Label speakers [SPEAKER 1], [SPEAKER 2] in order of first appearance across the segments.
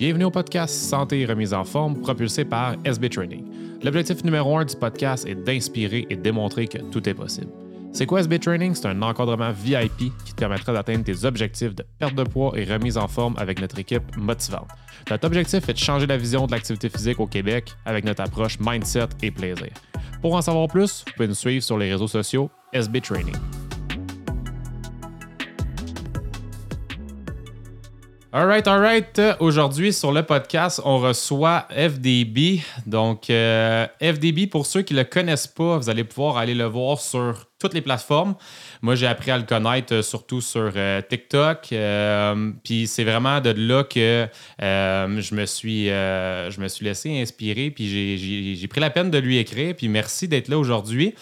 [SPEAKER 1] Bienvenue au podcast Santé et remise en forme propulsé par SB Training. L'objectif numéro un du podcast est d'inspirer et démontrer que tout est possible. C'est quoi SB Training? C'est un encadrement VIP qui te permettra d'atteindre tes objectifs de perte de poids et remise en forme avec notre équipe motivante. Notre objectif est de changer la vision de l'activité physique au Québec avec notre approche mindset et plaisir. Pour en savoir plus, vous pouvez nous suivre sur les réseaux sociaux SB Training. Alright, alright. Aujourd'hui, sur le podcast, on reçoit FDB. Donc, euh, FDB, pour ceux qui ne le connaissent pas, vous allez pouvoir aller le voir sur toutes les plateformes. Moi, j'ai appris à le connaître euh, surtout sur euh, TikTok. puis c'est vraiment de là que je, me suis, je me suis laissé inspirer. Puis j'ai pris la peine de lui écrire. Puis merci d'être là aujourd'hui.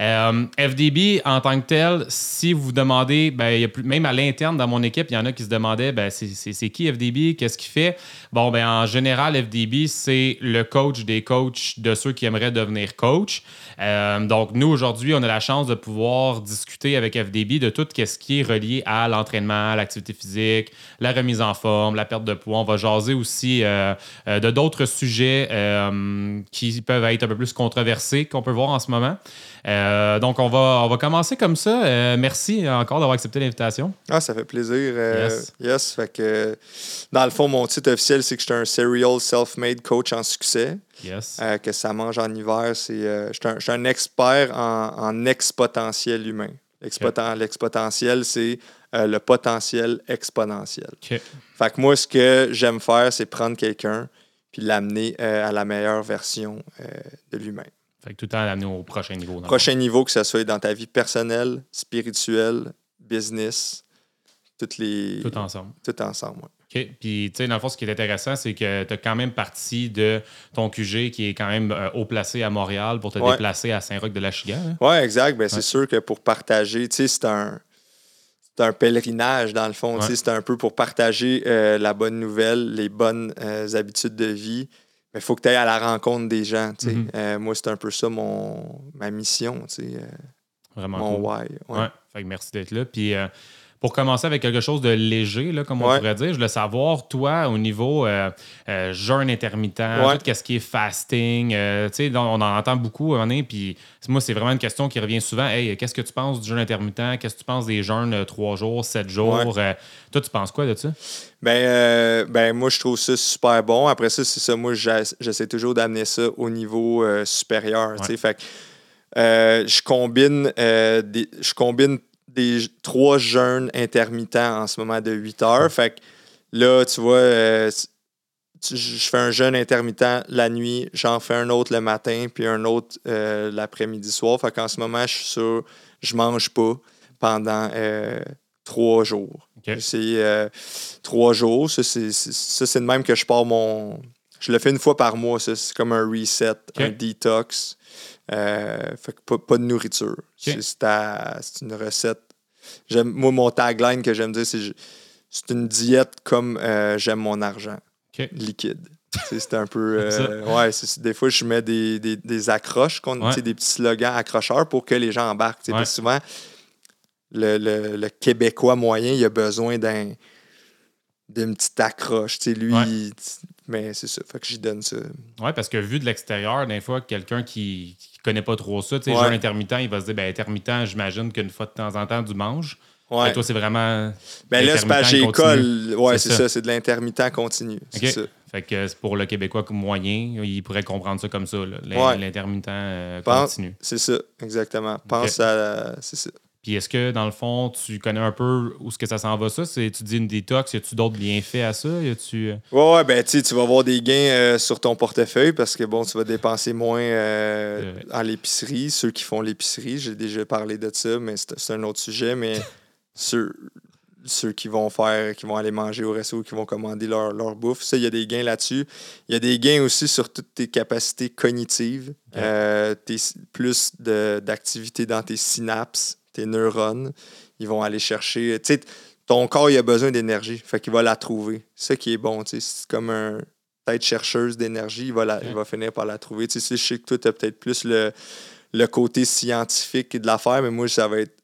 [SPEAKER 1] Euh, FDB, en tant que tel, si vous vous demandez, ben, même à l'interne dans mon équipe, il y en a qui se demandaient ben, c'est qui FDB, qu'est-ce qu'il fait? Bon, ben, en général, FDB, c'est le coach des coachs de ceux qui aimeraient devenir coach. Euh, donc, nous, aujourd'hui, on a la chance de pouvoir discuter avec FDB de tout ce qui est relié à l'entraînement, l'activité physique, la remise en forme, la perte de poids. On va jaser aussi euh, de d'autres sujets qui peuvent être un peu plus controversés qu'on peut voir en ce moment. Euh, donc, on va, on va commencer comme ça. Euh, merci encore d'avoir accepté l'invitation.
[SPEAKER 2] Ah, ça fait plaisir. Euh, yes. Fait que, dans le fond, mon titre officiel, c'est que je suis un serial self-made coach en succès.
[SPEAKER 1] Yes.
[SPEAKER 2] que ça mange en hiver. C'est, je, suis un, expert en, en exponentiel humain. L'expotentiel, c'est le potentiel exponentiel. Fait que moi, ce que j'aime faire, c'est prendre quelqu'un puis l'amener à la meilleure version de lui-même.
[SPEAKER 1] Fait que tout le temps l'amener au prochain niveau.
[SPEAKER 2] Prochain niveau, que ce soit dans ta vie personnelle, spirituelle, business, toutes les.
[SPEAKER 1] Tout ensemble.
[SPEAKER 2] Tout ensemble, oui.
[SPEAKER 1] OK. Puis, tu sais, dans le fond, ce qui est intéressant, c'est que tu as quand même parti de ton QG qui est quand même euh, haut placé à Montréal pour te déplacer à Saint-Roch-de-la-Chiga. Hein?
[SPEAKER 2] Oui, exact. Ben, C'est sûr que pour partager, tu sais, c'est un. Un pèlerinage, dans le fond. C'est un peu pour partager euh, la bonne nouvelle, les bonnes euh, habitudes de vie, il faut que tu ailles à la rencontre des gens. Mm-hmm. Euh, moi, c'est un peu ça mon, ma mission. Euh,
[SPEAKER 1] Vraiment
[SPEAKER 2] mon why.
[SPEAKER 1] Ouais. Fait que merci d'être là. Puis euh, pour commencer avec quelque chose de léger, là, comme on pourrait dire, je voulais savoir, toi, au niveau euh, euh, jeûne intermittent, tout ce qui est fasting, euh, on en entend beaucoup, puis moi, c'est vraiment une question qui revient souvent. Hey, qu'est-ce que tu penses du jeûne intermittent? Qu'est-ce que tu penses des jeûnes 3 jours, 7 jours? toi, tu penses quoi de ça?
[SPEAKER 2] Ben, ben, moi, je trouve ça super bon. Après ça, c'est ça. Moi, j'essaie toujours d'amener ça au niveau supérieur. Fait je combine, des, je combine des trois jeûnes intermittents en ce moment de 8 heures. Fait que là, tu vois, euh, je fais un jeûne intermittent la nuit, j'en fais un autre le matin, puis un autre euh, l'après-midi soir. Fait qu'en ce moment, je suis sûr, je mange pas pendant euh, trois jours. C'est trois jours. Ça, c'est le même que je pars mon. Je le fais une fois par mois. C'est comme un reset, un detox. Euh, fait que pas, de nourriture. C'est une recette. Moi, mon tagline que j'aime dire, c'est c'est une diète comme euh, j'aime mon argent. Liquide. c'est un peu. Euh, ouais, des fois, je mets des, des, des accroches, des petits slogans accrocheurs pour que les gens embarquent. souvent, le, le, le, Québécois moyen, il a besoin d'un d'une petite accroche. lui, mais c'est ça. Fait que j'y donne ça.
[SPEAKER 1] Oui, parce que vu de l'extérieur, des fois, quelqu'un qui, connaît pas trop ça. Tu sais, ouais. intermittent, il va se dire, ben, intermittent, j'imagine qu'une fois de temps en temps, du mange. Ouais. Et toi, c'est vraiment.
[SPEAKER 2] Ben là, c'est pas j'ai école. Ouais, c'est ça, c'est de l'intermittent continu. C'est ça.
[SPEAKER 1] Fait que pour le Québécois moyen, il pourrait comprendre ça comme ça, l'intermittent euh, continu.
[SPEAKER 2] C'est ça, exactement. Pense à. C'est ça.
[SPEAKER 1] Puis est-ce que, dans le fond, tu connais un peu où ce que ça s'en va, ça? Tu dis une détox, y a-tu d'autres bienfaits à ça? Y tu
[SPEAKER 2] euh? Ouais, ouais, ben, tu vas avoir des gains euh, sur ton portefeuille parce que, bon, tu vas dépenser moins euh, à l'épicerie. Ceux qui font l'épicerie, j'ai déjà parlé de ça, mais c'est un autre sujet. Mais ceux, ceux qui vont faire, qui vont aller manger au resto, qui vont commander leur, leur bouffe, ça, il y a des gains là-dessus. Il y a des gains aussi sur toutes tes capacités cognitives, plus d'activité dans tes synapses tes neurones, ils vont aller chercher. Tu ton corps, il a besoin d'énergie. Fait qu'il va la trouver. C'est ça qui est bon. C'est comme un tête chercheuse d'énergie. Il, va il va finir par la trouver. Tu je sais que toi, tu as peut-être plus le, le côté scientifique de l'affaire, mais moi, ça va être.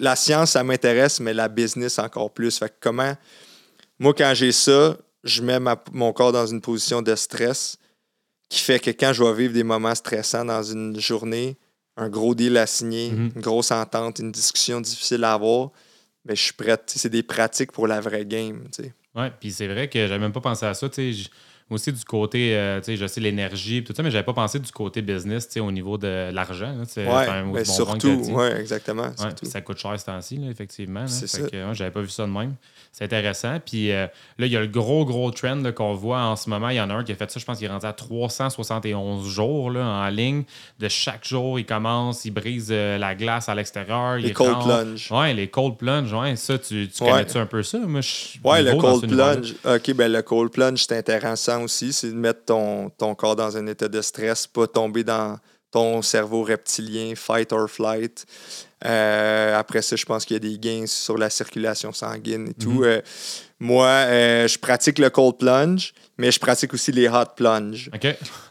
[SPEAKER 2] la science, ça m'intéresse, mais la business encore plus. Fait que comment. Moi, quand j'ai ça, je mets mon corps dans une position de stress qui fait que quand je vais vivre des moments stressants dans une journée, un gros deal à signer,
[SPEAKER 1] Mhm.
[SPEAKER 2] une grosse entente, une discussion difficile à avoir, ben, je suis prêt. C'est des pratiques pour la vraie game.
[SPEAKER 1] Ouais, puis c'est vrai que j'avais même pas pensé à ça. tu sais, j- Moi aussi, du côté, euh, tu sais, je sais l'énergie, tout ça, mais j'avais pas pensé du côté business, tu sais, au niveau de l'argent. C'est
[SPEAKER 2] Ouais,
[SPEAKER 1] un
[SPEAKER 2] ben, surtout, ouais, exactement.
[SPEAKER 1] Ouais,
[SPEAKER 2] surtout.
[SPEAKER 1] puis ça coûte cher ce temps-ci, effectivement.
[SPEAKER 2] C'est ça.
[SPEAKER 1] ouais, j'avais pas vu ça de même. C'est intéressant. Puis euh, là, il y a le gros, gros trend qu'on voit en ce moment. Il y en a un qui a fait ça, je pense qu'il est rendu à 371 jours là, en ligne. De chaque jour, il commence, il brise euh, la glace à l'extérieur.
[SPEAKER 2] Les cold plunge.
[SPEAKER 1] Ouais, les cold plunge. Ouais, ça, tu, connais-tu un peu ça? Moi, je
[SPEAKER 2] Ouais, le cold plunge. OK, ben le cold plunge, c'est intéressant aussi. C'est de mettre ton, ton corps dans un état de stress, pas tomber dans ton cerveau reptilien, fight or flight. Euh, après ça, je pense qu'il y a des gains sur la circulation sanguine et tout.
[SPEAKER 1] Mhm.
[SPEAKER 2] Euh, moi, euh, je pratique le cold plunge, mais je pratique aussi les hot plunge.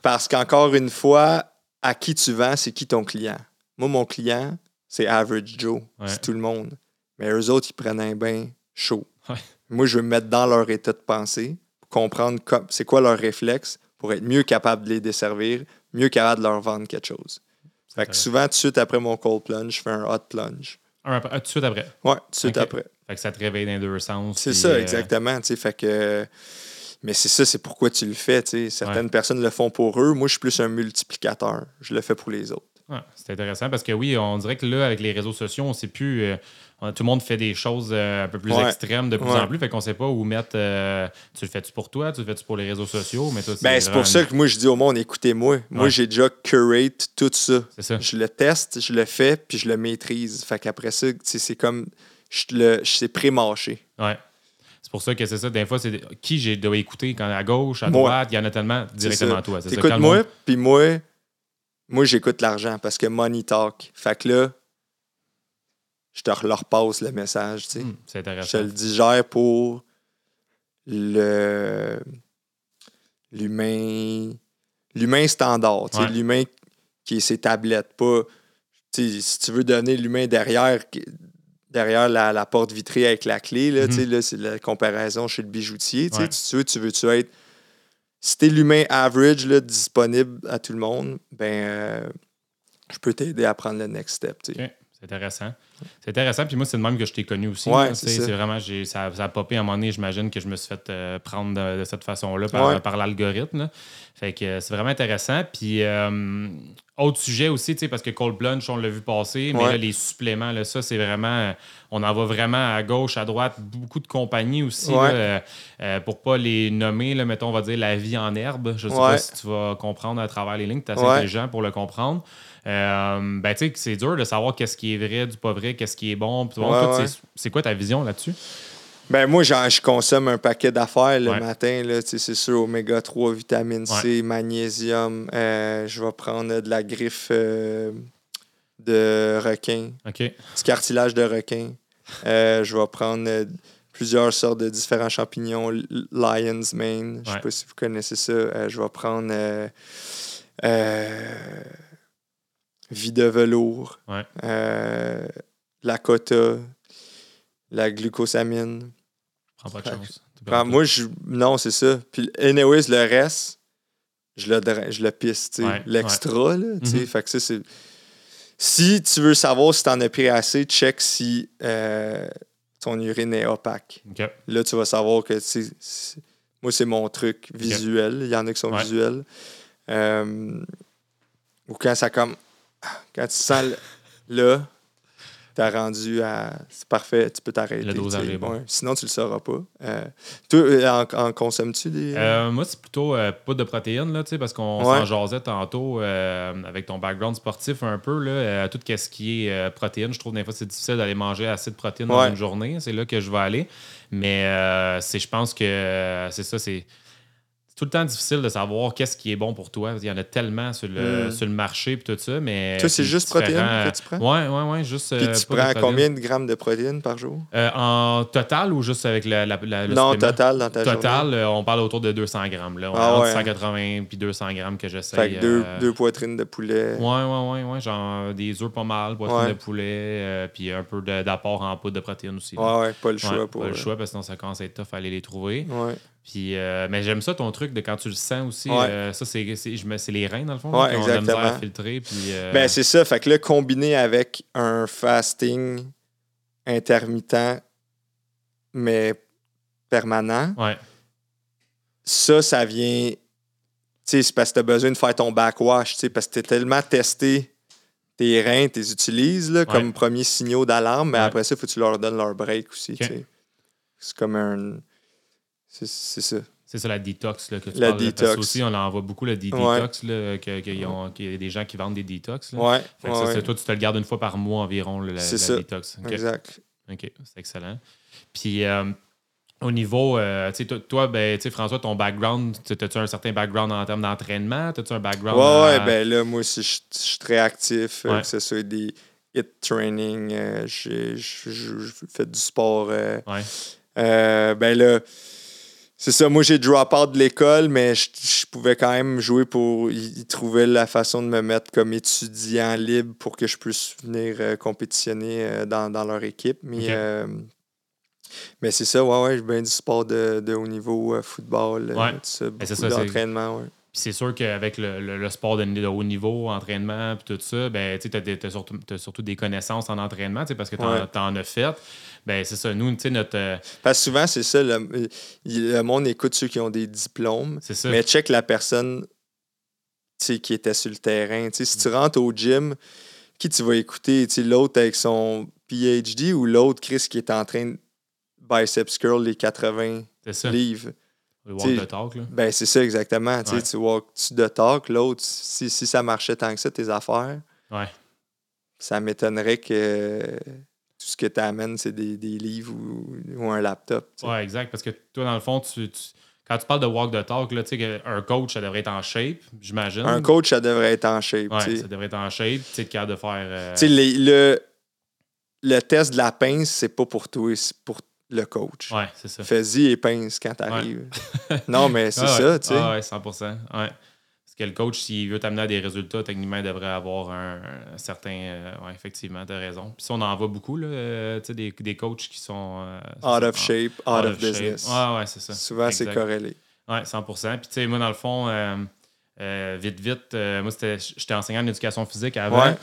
[SPEAKER 2] Parce qu'encore une fois, à qui tu vends, c'est qui ton client? Moi, mon client, c'est Average Joe.
[SPEAKER 1] Ouais.
[SPEAKER 2] C'est tout le monde. Mais eux autres, ils prennent un bain chaud.
[SPEAKER 1] Ouais.
[SPEAKER 2] Moi, je veux me mettre dans leur état de pensée, comprendre com- c'est quoi leur réflexe pour être mieux capable de les desservir, mieux capable de leur vendre quelque chose. Fait que souvent, tout de suite après mon cold plunge, je fais un hot plunge.
[SPEAKER 1] Un ah, tout de suite après?
[SPEAKER 2] Ouais, tout de suite après.
[SPEAKER 1] Fait que ça te réveille dans deux sens.
[SPEAKER 2] C'est ça,
[SPEAKER 1] euh,
[SPEAKER 2] exactement. Fait que. Mais c'est ça, c'est pourquoi tu le fais. Certaines
[SPEAKER 1] Ouais.
[SPEAKER 2] personnes le font pour eux. Moi, je suis plus un multiplicateur. Je le fais pour les autres.
[SPEAKER 1] C'est intéressant parce que oui, on dirait que là, avec les réseaux sociaux, on sait plus. euh, tout le monde fait des choses euh, un peu plus
[SPEAKER 2] Ouais.
[SPEAKER 1] extrêmes de plus
[SPEAKER 2] Ouais.
[SPEAKER 1] en plus. Fait qu'on sait pas où mettre. euh, tu le fais-tu pour toi, tu le fais-tu pour les réseaux sociaux, mais toi,
[SPEAKER 2] Ben, c'est pour ça que moi, je dis au monde, écoutez-moi. Moi,
[SPEAKER 1] Ouais.
[SPEAKER 2] j'ai déjà curate tout ça.
[SPEAKER 1] C'est ça.
[SPEAKER 2] Je le teste, je le fais, puis je le maîtrise. Fait qu'après ça, tu sais, c'est comme. Je le, je- c'est pré-mâché.
[SPEAKER 1] Ouais. C'est pour ça que c'est ça. Des fois, c'est qui j'ai dois écouter quand à gauche, à
[SPEAKER 2] Moi.
[SPEAKER 1] droite, il y en a tellement directement à toi.
[SPEAKER 2] Écoute-moi, puis moi, moi, j'écoute l'argent parce que money talk. Fait que là, je te leur passe le message, tu sais.
[SPEAKER 1] Hmm, c'est
[SPEAKER 2] Je te
[SPEAKER 1] intéressant.
[SPEAKER 2] le digère pour le l'humain l'humain standard, tu sais,
[SPEAKER 1] Ouais.
[SPEAKER 2] l'humain qui est ses tablettes, pas si tu veux donner l'humain derrière derrière la, la porte vitrée avec la clé là, tu sais, là, c'est la comparaison chez le bijoutier, tu sais,
[SPEAKER 1] Ouais.
[SPEAKER 2] tu veux tu veux tu être si t'es l'humain average là, disponible à tout le monde, ben euh, je peux t'aider à prendre le next step, tu sais.
[SPEAKER 1] Ok, C'est intéressant. C'est intéressant. Puis moi, c'est le même que je t'ai connu aussi.
[SPEAKER 2] Ouais, c'est
[SPEAKER 1] vraiment, ça, ça a popé à un moment donné. J'imagine que je me suis fait euh, prendre de, de cette façon-là par,
[SPEAKER 2] Ouais.
[SPEAKER 1] par l'algorithme. Fait que euh, c'est vraiment intéressant. Puis, euh, autre sujet aussi, sais, parce que Cold Plunge, on l'a vu passer, mais
[SPEAKER 2] Ouais.
[SPEAKER 1] là, les suppléments, là, ça, c'est vraiment. On en va vraiment à gauche, à droite, beaucoup de compagnies aussi. Là, pour pas les nommer, là, mettons, on va dire la vie en herbe. Je sais
[SPEAKER 2] Ouais.
[SPEAKER 1] pas si tu vas comprendre à travers les lignes. Tu es assez
[SPEAKER 2] Ouais.
[SPEAKER 1] intelligent pour le comprendre. Euh, ben, tu sais, que c'est dur de savoir qu'est-ce qui est vrai, du pas vrai, qu'est-ce qui est bon. Puis
[SPEAKER 2] Ouais, ouais.
[SPEAKER 1] c'est- C'est quoi ta vision là-dessus?
[SPEAKER 2] Ben moi, genre, je consomme un paquet d'affaires le
[SPEAKER 1] Ouais.
[SPEAKER 2] matin. Là, Tu sais, c'est sûr, oméga 3, vitamine C, magnésium. Euh, je vais prendre de la griffe euh, de requin,
[SPEAKER 1] OK.
[SPEAKER 2] du cartilage de requin. Euh, je vais prendre plusieurs sortes de différents champignons. Lion's mane, je sais
[SPEAKER 1] Ouais.
[SPEAKER 2] pas si vous connaissez ça. Je vais prendre vie de velours,
[SPEAKER 1] Ouais.
[SPEAKER 2] euh, la cota, la glucosamine.
[SPEAKER 1] Prends pas de
[SPEAKER 2] Fait
[SPEAKER 1] chance.
[SPEAKER 2] Moi, je, non, c'est ça. Puis, anyways, le reste, je le, je le pisse, tu sais.
[SPEAKER 1] Ouais,
[SPEAKER 2] L'extra, là, tu sais.
[SPEAKER 1] Mhm.
[SPEAKER 2] Fait que ça, c'est... Si tu veux savoir si t'en as pris assez, check si euh, ton urine est opaque. Là, tu vas savoir que, tu sais, moi, c'est mon truc visuel. Il y en a qui sont visuels. Euh, ou quand ça comme... Quand tu sens là, t'as rendu à... C'est parfait, tu peux t'arrêter.
[SPEAKER 1] Le dosage est bon.
[SPEAKER 2] Ouais. Sinon, tu le sauras pas. Euh, toi, euh, en, en consommes-tu des...
[SPEAKER 1] Euh, moi, c'est plutôt euh, pas de protéines, là, tu sais, parce qu'on
[SPEAKER 2] Ouais.
[SPEAKER 1] s'en jasait tantôt avec ton background sportif un peu. Là, tout ce qui est protéines, je trouve des fois c'est difficile d'aller manger assez de protéines dans
[SPEAKER 2] Ouais.
[SPEAKER 1] une journée. C'est là que je vais aller. Mais c'est, je pense que c'est ça, c'est. Tout le temps difficile de savoir qu'est-ce qui est bon pour toi. Il y en a tellement sur le,
[SPEAKER 2] Mm.
[SPEAKER 1] sur le marché et tout ça. Mais
[SPEAKER 2] Toi, c'est juste protéines que tu prends?
[SPEAKER 1] Ouais, ouais, ouais. Juste,
[SPEAKER 2] Puis
[SPEAKER 1] euh,
[SPEAKER 2] tu
[SPEAKER 1] de
[SPEAKER 2] prends combien de grammes de protéines par jour?
[SPEAKER 1] Euh, En total ou juste avec la, la- la- le
[SPEAKER 2] non, total dans ta
[SPEAKER 1] Total,
[SPEAKER 2] journée.
[SPEAKER 1] euh, on parle autour de 200 grammes. Là. On
[SPEAKER 2] Ah ouais.
[SPEAKER 1] 180 puis 200 grammes que j'essaie.
[SPEAKER 2] Fait que deux,
[SPEAKER 1] euh,
[SPEAKER 2] deux poitrines de poulet.
[SPEAKER 1] Ouais, ouais, ouais, ouais. Genre des œufs pas mal, poitrine
[SPEAKER 2] Ouais.
[SPEAKER 1] de poulet, euh, puis un peu d'apport en poudre de protéines aussi. là.
[SPEAKER 2] Ouais, pas le choix pour.
[SPEAKER 1] pas le
[SPEAKER 2] euh,
[SPEAKER 1] choix parce que sinon ça commence à être tough à aller les trouver. Puis, euh, mais j'aime ça ton truc de quand tu le sens aussi.
[SPEAKER 2] Ouais.
[SPEAKER 1] euh, ça, c'est, les reins, dans le fond,
[SPEAKER 2] Ouais,
[SPEAKER 1] qui ont de la misère à
[SPEAKER 2] exactement.
[SPEAKER 1] filtrer. Puis, euh,
[SPEAKER 2] Ben, c'est ça. Fait que là, combiné avec un fasting intermittent, mais permanent,
[SPEAKER 1] ouais,
[SPEAKER 2] ça, ça vient. Tu sais, c'est parce que tu as besoin de faire ton backwash, tu sais, parce que tu es tellement testé tes reins, tu les utilises là, comme premier signaux d'alarme, mais après ça, il faut que tu leur donnes leur break aussi.
[SPEAKER 1] Ok.
[SPEAKER 2] tu sais. C'est comme un. C'est ça.
[SPEAKER 1] c'est ça la détox là, que tu
[SPEAKER 2] La
[SPEAKER 1] parles. Parce
[SPEAKER 2] détox.
[SPEAKER 1] aussi, on en voit beaucoup le dé-
[SPEAKER 2] Ouais.
[SPEAKER 1] détox, que- qu'il y a- qu'il y a des gens qui vendent des détox. Là.
[SPEAKER 2] Ouais.
[SPEAKER 1] Fait que
[SPEAKER 2] ouais,
[SPEAKER 1] ça,
[SPEAKER 2] ouais.
[SPEAKER 1] c'est- toi, tu te le gardes une fois par mois environ, la, la
[SPEAKER 2] ça.
[SPEAKER 1] détox.
[SPEAKER 2] Exact.
[SPEAKER 1] OK, c'est excellent. Puis, euh, au niveau, euh, tu sais, toi- ben, François, ton background, tu- as-tu un certain background en termes d'entraînement? As-tu un background?
[SPEAKER 2] Ouais, ouais,
[SPEAKER 1] en-
[SPEAKER 2] ben là, moi aussi, je suis très actif, euh,
[SPEAKER 1] Ouais.
[SPEAKER 2] que ce soit des hit training, euh, j'ai fais du sport. euh,
[SPEAKER 1] Ouais.
[SPEAKER 2] euh, ben là, c'est ça, moi j'ai drop out de l'école, mais je, je pouvais quand même jouer pour. Ils trouvaient la façon de me mettre comme étudiant libre pour que je puisse venir euh, compétitionner euh, dans, dans leur équipe. Mais, euh, mais c'est ça, ouais, ouais, j'ai bien du sport de, de haut niveau, football,
[SPEAKER 1] Ouais.
[SPEAKER 2] tout ça, beaucoup
[SPEAKER 1] ça, c'est-
[SPEAKER 2] d'entraînement, ouais.
[SPEAKER 1] Puis c'est sûr qu'avec le, le- le sport de, de haut niveau, entraînement, puis tout ça, ben, tu as, surtout, des connaissances en entraînement, parce que tu en,
[SPEAKER 2] Ouais.
[SPEAKER 1] as fait. Ben, c'est ça. Nous, tu sais, notre. euh,
[SPEAKER 2] Parce que souvent, c'est ça, le, monde écoute ceux qui ont des diplômes,
[SPEAKER 1] ça.
[SPEAKER 2] mais check la personne qui était sur le terrain. Si tu rentres au gym, qui tu vas écouter? L'autre avec son PhD ou l'autre, Chris, qui est en train de biceps curl les 80
[SPEAKER 1] c'est ça.
[SPEAKER 2] livres?
[SPEAKER 1] Le walk the talk, là.
[SPEAKER 2] Ben, c'est ça exactement. Tu sais,
[SPEAKER 1] Ouais.
[SPEAKER 2] Tu walk-tu de talk, l'autre, si, si ça marchait tant que ça, tes affaires,
[SPEAKER 1] Ouais.
[SPEAKER 2] ça m'étonnerait que tout ce que tu amènes, c'est des, des livres ou, ou un laptop. sais.
[SPEAKER 1] Ouais, exact. Parce que toi, dans le fond, tu, tu- quand tu parles de walk the talk, là, tu sais, que un coach, ça devrait être en shape, j'imagine.
[SPEAKER 2] Un coach, ça devrait être en shape.
[SPEAKER 1] Ouais, ça devrait être en shape, tu sais, capable de faire. euh,
[SPEAKER 2] Tu sais, le, le test de la pince, c'est pas pour toi, c'est pour le coach.
[SPEAKER 1] Ouais, c'est ça.
[SPEAKER 2] Fais-y et pince quand t'arrives. non, mais c'est
[SPEAKER 1] Ah ouais.
[SPEAKER 2] ça, tu sais.
[SPEAKER 1] Ah ouais, 100 ouais. Parce que le coach, s'il veut t'amener à des résultats, techniquement, il devrait avoir un, un certain. euh, ouais, effectivement, t'as raison. Puis ça, on en voit beaucoup, là, euh, tu sais, des, des coachs qui sont. euh,
[SPEAKER 2] out of shape, out,
[SPEAKER 1] out
[SPEAKER 2] of, business.
[SPEAKER 1] Ouais, ouais, c'est ça.
[SPEAKER 2] Souvent, c'est corrélé.
[SPEAKER 1] Ouais, 100% Puis, tu sais, moi, dans le fond, euh, vite, vite, euh, moi, j'étais enseignant en éducation physique avant.
[SPEAKER 2] Ouais.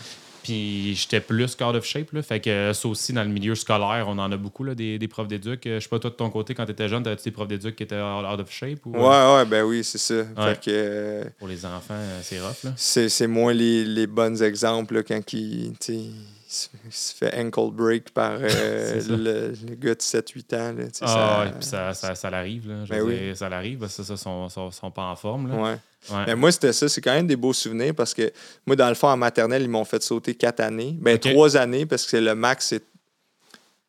[SPEAKER 1] Puis, j'étais plus out of shape. Là, fait que euh, ça aussi, dans le milieu scolaire, on en a beaucoup, là, des, des profs d'éduc. Euh, Je sais pas, toi, de ton côté, quand tu étais jeune, t'avais-tu des profs d'éduc qui étaient out of shape? Ou,
[SPEAKER 2] Ouais,
[SPEAKER 1] euh,
[SPEAKER 2] ouais, ben oui, c'est ça. Fait que euh,
[SPEAKER 1] Pour les enfants, c'est rough, là.
[SPEAKER 2] c'est moins les, les bons exemples là, quand il, tu sais, il se- il se fait ankle break par euh, le, le gars de 7-8 ans. Là,
[SPEAKER 1] Ah,
[SPEAKER 2] ça-
[SPEAKER 1] puis ça, ça, ça l'arrive, là. Je
[SPEAKER 2] Ben
[SPEAKER 1] veux
[SPEAKER 2] oui.
[SPEAKER 1] dire, ça l'arrive, parce que ça, ça, sont, sont, sont pas en forme, là.
[SPEAKER 2] Ouais.
[SPEAKER 1] Ouais.
[SPEAKER 2] Mais moi, c'était ça. C'est quand même des beaux souvenirs parce que moi, dans le fond, en maternelle, ils m'ont fait sauter quatre années. Ben,
[SPEAKER 1] Ok.
[SPEAKER 2] trois années parce que le max, c'est.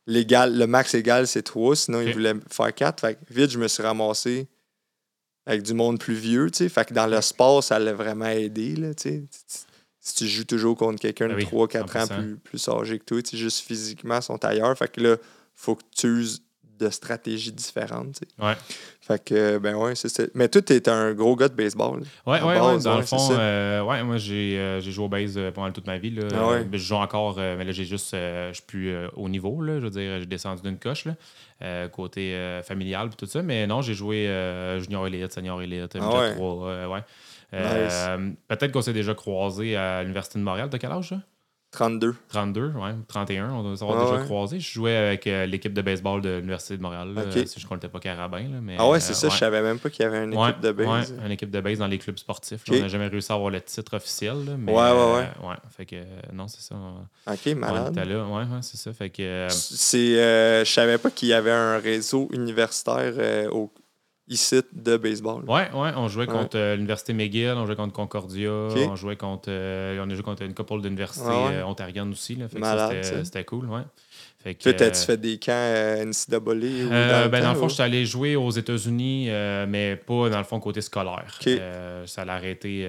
[SPEAKER 2] Légal, le max légal, c'est trois. Sinon,
[SPEAKER 1] Ok.
[SPEAKER 2] ils voulaient faire quatre. Fait que vite, je me suis ramassé avec du monde plus vieux. tu sais. Fait que dans le sport, ça l'a vraiment aidé. Là, tu sais. Si tu joues toujours contre quelqu'un de
[SPEAKER 1] Ben oui,
[SPEAKER 2] 3-4 ans
[SPEAKER 1] 100%.
[SPEAKER 2] plus, plus âgé que toi, tu sais, juste physiquement, sont ailleurs. Fait que là, faut que tu uses de stratégies différentes. tu sais.
[SPEAKER 1] Ouais.
[SPEAKER 2] Fait que, ben ouais, c'est ça. Mais toi, t'es un gros gars de baseball. là.
[SPEAKER 1] Ouais, ouais, ouais, dans
[SPEAKER 2] ouais,
[SPEAKER 1] le fond, euh, ouais, moi j'ai euh, j'ai joué au base euh, pendant toute ma vie. Là.
[SPEAKER 2] Ah ouais.
[SPEAKER 1] Je joue encore, mais là j'ai juste, je suis plus euh, au niveau, là, je veux dire, j'ai descendu d'une coche, là, côté familial et tout ça. Mais non, j'ai joué junior élite, senior élite,
[SPEAKER 2] Ah ouais.
[SPEAKER 1] 3, euh, ouais. Euh, Peut-être qu'on s'est déjà croisé à l'Université de Montréal. T'as quel âge, ça?
[SPEAKER 2] 32.
[SPEAKER 1] 32, ouais, 31, on doit s'avoir
[SPEAKER 2] Ah
[SPEAKER 1] déjà
[SPEAKER 2] ouais.
[SPEAKER 1] croisé. Je jouais avec euh, l'équipe de baseball de l'Université de Montréal. là, euh, si je ne comptais pas Carabin. Là, mais,
[SPEAKER 2] Ah ouais, c'est
[SPEAKER 1] euh,
[SPEAKER 2] ça, je savais même pas qu'il y avait une
[SPEAKER 1] Ouais,
[SPEAKER 2] équipe de base.
[SPEAKER 1] ouais, une équipe de base dans les clubs sportifs. là. On n'a jamais réussi à avoir le titre officiel. là, mais,
[SPEAKER 2] Ouais, ouais,
[SPEAKER 1] euh,
[SPEAKER 2] ouais.
[SPEAKER 1] ouais. Fait que, non, c'est ça. on-
[SPEAKER 2] Ok,
[SPEAKER 1] On
[SPEAKER 2] malade.
[SPEAKER 1] était là. Ouais, ouais, c'est ça. Fait que,
[SPEAKER 2] C'est, je savais pas qu'il y avait un réseau universitaire au, ici de baseball.
[SPEAKER 1] ouais, ouais, on jouait contre euh, l'Université McGill, on jouait contre Concordia, on jouait contre. euh, on a joué contre une couple d'universités
[SPEAKER 2] Ah ouais.
[SPEAKER 1] euh, ontariennes aussi. C'était cool, ouais. Fait que,
[SPEAKER 2] Toi, t'as-tu
[SPEAKER 1] euh,
[SPEAKER 2] fait des camps euh, NCAA ou
[SPEAKER 1] Euh,
[SPEAKER 2] dans le
[SPEAKER 1] ben, dans le fond,
[SPEAKER 2] ou?
[SPEAKER 1] je suis allé jouer aux États-Unis, mais pas dans le fond côté scolaire. Ça l'a arrêté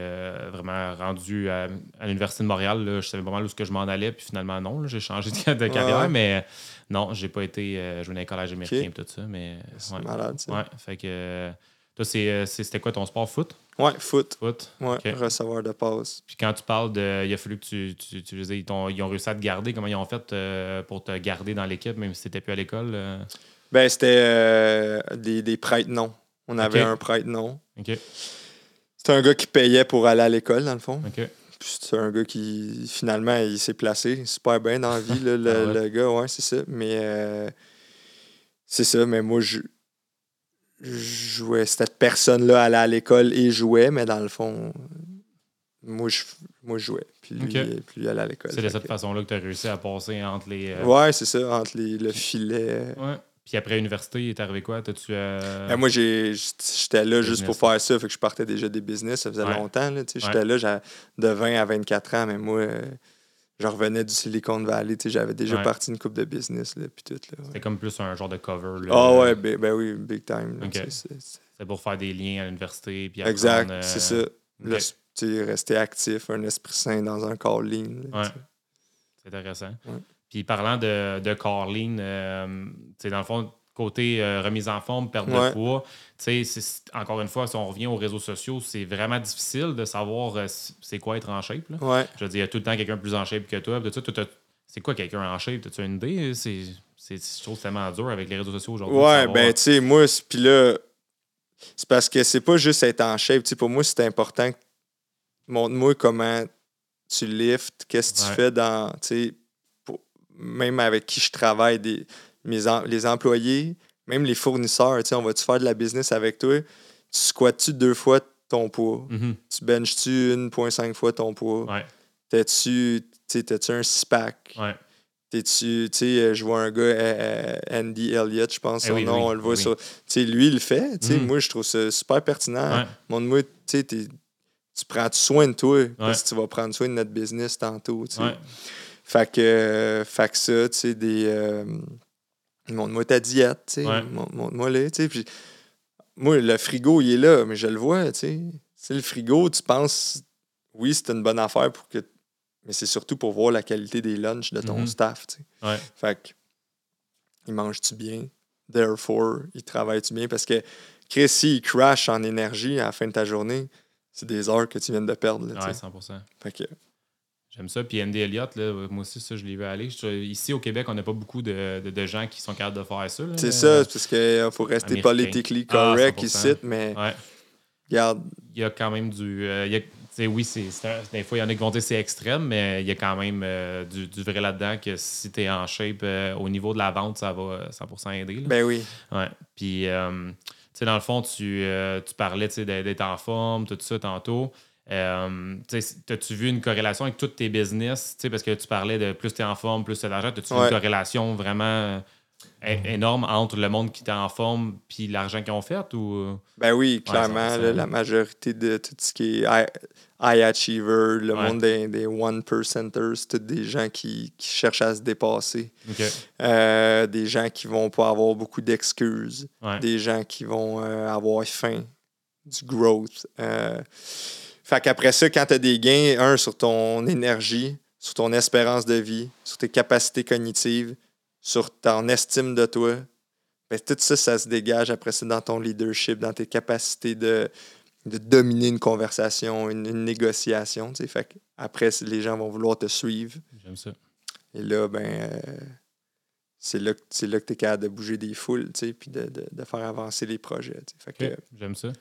[SPEAKER 1] vraiment rendu à, à l'Université de Montréal. là, je savais pas mal où ce que je m'en allais, puis finalement, non. j'ai changé de, de carrière, mais non, j'ai pas été jouer dans les collèges américains et tout ça. Mais,
[SPEAKER 2] C'est
[SPEAKER 1] ouais.
[SPEAKER 2] malade, ça.
[SPEAKER 1] Ouais, fait que. toi, c'était quoi ton sport foot?
[SPEAKER 2] Ouais, foot.
[SPEAKER 1] Foot.
[SPEAKER 2] Ouais, receveur de passe.
[SPEAKER 1] Puis quand tu parles de. Il a fallu que tu. tu, tu dire, ils, t'ont- ils ont réussi à te garder. Comment ils ont fait euh, pour te garder dans l'équipe, même si tu n'étais plus à l'école? euh?
[SPEAKER 2] Ben, c'était euh, des, des prêtres non. On avait un prêtre, non.
[SPEAKER 1] OK.
[SPEAKER 2] C'était un gars qui payait pour aller à l'école, dans le fond.
[SPEAKER 1] OK.
[SPEAKER 2] Puis c'est un gars qui, finalement, il s'est placé super bien dans la vie, là, le,
[SPEAKER 1] Ah ouais?
[SPEAKER 2] le gars, ouais, c'est ça. Mais c'est ça, mais moi, je jouais. Cette personne-là allait à l'école et jouait, mais dans le fond, moi, je, moi, je jouais. Puis lui,
[SPEAKER 1] Ok.
[SPEAKER 2] puis lui allait à l'école.
[SPEAKER 1] C'est de cette
[SPEAKER 2] que-
[SPEAKER 1] façon-là que tu as réussi à passer entre les. euh,
[SPEAKER 2] Ouais, c'est ça, entre les, le filet.
[SPEAKER 1] ouais. Puis après l'université, il est arrivé quoi? T'as-tu. euh,
[SPEAKER 2] Ben, moi, j'ai- j'étais là juste pour faire ça. Fait que je partais déjà des business. Ça faisait
[SPEAKER 1] Ouais.
[SPEAKER 2] longtemps. là, tu sais,
[SPEAKER 1] Ouais.
[SPEAKER 2] J'étais là de 20 à 24 ans, mais moi, euh, je revenais du Silicon Valley. tu sais, J'avais déjà
[SPEAKER 1] Ouais.
[SPEAKER 2] parti une coupe de business. Là, puis tout, là, ouais.
[SPEAKER 1] C'était comme plus un genre de cover. là.
[SPEAKER 2] Ah ouais, ben, ben oui, big time. là,
[SPEAKER 1] Ok.
[SPEAKER 2] tu sais, c'est-
[SPEAKER 1] pour faire des liens à l'université. Puis
[SPEAKER 2] Exact,
[SPEAKER 1] euh,
[SPEAKER 2] c'est ça. Là,
[SPEAKER 1] ok.
[SPEAKER 2] tu sais, rester actif, un esprit sain dans un corps lean.
[SPEAKER 1] Ouais. C'est intéressant.
[SPEAKER 2] Ouais.
[SPEAKER 1] Puis parlant de, de Carline, euh, tu sais, dans le fond, côté euh, remise en forme, perte de
[SPEAKER 2] Ouais.
[SPEAKER 1] poids, encore une fois, si on revient aux réseaux sociaux, c'est vraiment difficile de savoir euh, c'est quoi être en shape. là.
[SPEAKER 2] Ouais.
[SPEAKER 1] Je veux dire, il y a tout le temps quelqu'un plus en shape que toi. c'est quoi quelqu'un en shape? As-tu une idée? C'est, tellement dur avec les réseaux sociaux aujourd'hui.
[SPEAKER 2] Ouais, ben, tu sais, moi, puis là, c'est parce que c'est pas juste être en shape. Pour moi, c'est important. que- Montre-moi comment tu lifts, qu'est-ce que tu fais dans, pour- même avec qui je travaille, des, mes em- les employés, même les fournisseurs, on va-tu faire de la business avec toi? Tu squattes-tu deux fois ton poids?
[SPEAKER 1] Mhm.
[SPEAKER 2] Tu benches-tu 1,5 fois ton poids?
[SPEAKER 1] Ouais,
[SPEAKER 2] T'as-tu, un six-pack?
[SPEAKER 1] ouais.
[SPEAKER 2] T'es-tu, tu sais, euh, je vois un gars, euh, euh, Andy Elliott, je pense,
[SPEAKER 1] Eh
[SPEAKER 2] son
[SPEAKER 1] oui,
[SPEAKER 2] nom,
[SPEAKER 1] oui,
[SPEAKER 2] on le voit
[SPEAKER 1] oui.
[SPEAKER 2] sur. Tu sais, lui, il le fait.
[SPEAKER 1] Mhm.
[SPEAKER 2] moi, je trouve ça super pertinent.
[SPEAKER 1] Ouais.
[SPEAKER 2] Montre-moi, tu sais, t'es- tu prends soin de toi, parce que tu vas prendre soin de notre business tantôt. Fait que, euh, fait que ça, tu sais, des. euh, montre-moi ta diète, tu sais.
[SPEAKER 1] Ouais.
[SPEAKER 2] Montre-moi les, tu sais. Puis, moi, le frigo, il est là, mais je le vois, tu sais. Sais, le frigo, tu penses, oui, c'est une bonne affaire pour que. Mais c'est surtout pour voir la qualité des lunchs de ton
[SPEAKER 1] Mhm.
[SPEAKER 2] staff, tu sais.
[SPEAKER 1] Ouais.
[SPEAKER 2] Fait que, il mange-tu bien? Therefore, il travaille-tu bien? Parce que, Chris, s'il crash en énergie à la fin de ta journée, c'est des heures que tu viens de perdre, là,
[SPEAKER 1] Ouais,
[SPEAKER 2] sais.
[SPEAKER 1] 100%.
[SPEAKER 2] Fait que,
[SPEAKER 1] J'aime ça. Puis Andy Elliott, là, moi aussi, ça, je l'ai vu aller. Je- ici, au Québec, on n'a pas beaucoup de, de- de gens qui sont capables de faire ça.
[SPEAKER 2] c'est ça, parce qu'il faut rester politically
[SPEAKER 1] Ah,
[SPEAKER 2] correct
[SPEAKER 1] 100%.
[SPEAKER 2] ici, mais
[SPEAKER 1] Ouais.
[SPEAKER 2] regarde,
[SPEAKER 1] Il y a quand même du. euh, il y a- oui, c'est, des fois, il y en a qui vont dire que c'est extrême, mais il y a quand même euh, du, du vrai là-dedans que si tu es en shape, euh, au niveau de la vente, ça va euh, 100% aider. là.
[SPEAKER 2] ben oui.
[SPEAKER 1] Ouais. Puis, euh, tu sais, dans le fond, tu, euh, tu parlais d'être en forme, tout ça tantôt. Euh, tu sais, T'as-tu vu une corrélation avec tous tes business? Tu sais, Parce que tu parlais de plus tu es en forme, plus tu as d'argent. T'as-tu vu
[SPEAKER 2] Ouais.
[SPEAKER 1] une corrélation vraiment euh, é- énorme entre le monde qui était en forme puis l'argent qu'ils ont fait? Ou...
[SPEAKER 2] Ben oui, clairement, là, la majorité de tout ce qui est high, high achiever, le
[SPEAKER 1] Ouais.
[SPEAKER 2] monde des, des one percenters, c'est tous des gens qui, qui cherchent à se dépasser. Euh, des gens qui vont pas avoir beaucoup d'excuses.
[SPEAKER 1] Ouais.
[SPEAKER 2] Des gens qui vont euh, avoir faim, du growth. Fait qu'après ça, quand tu as des gains, un, sur ton énergie, sur ton espérance de vie, sur tes capacités cognitives, sur ton estime de toi, ben, tout ça, ça se dégage après ça dans ton leadership, dans tes capacités de, de dominer une conversation, une, une négociation. Fait après, les gens vont vouloir te suivre.
[SPEAKER 1] J'aime ça.
[SPEAKER 2] Et là, ben, euh, c'est là, là que tu es capable de bouger des foules, tu sais, puis de, de- de faire avancer les projets. Fait que,
[SPEAKER 1] J'aime ça.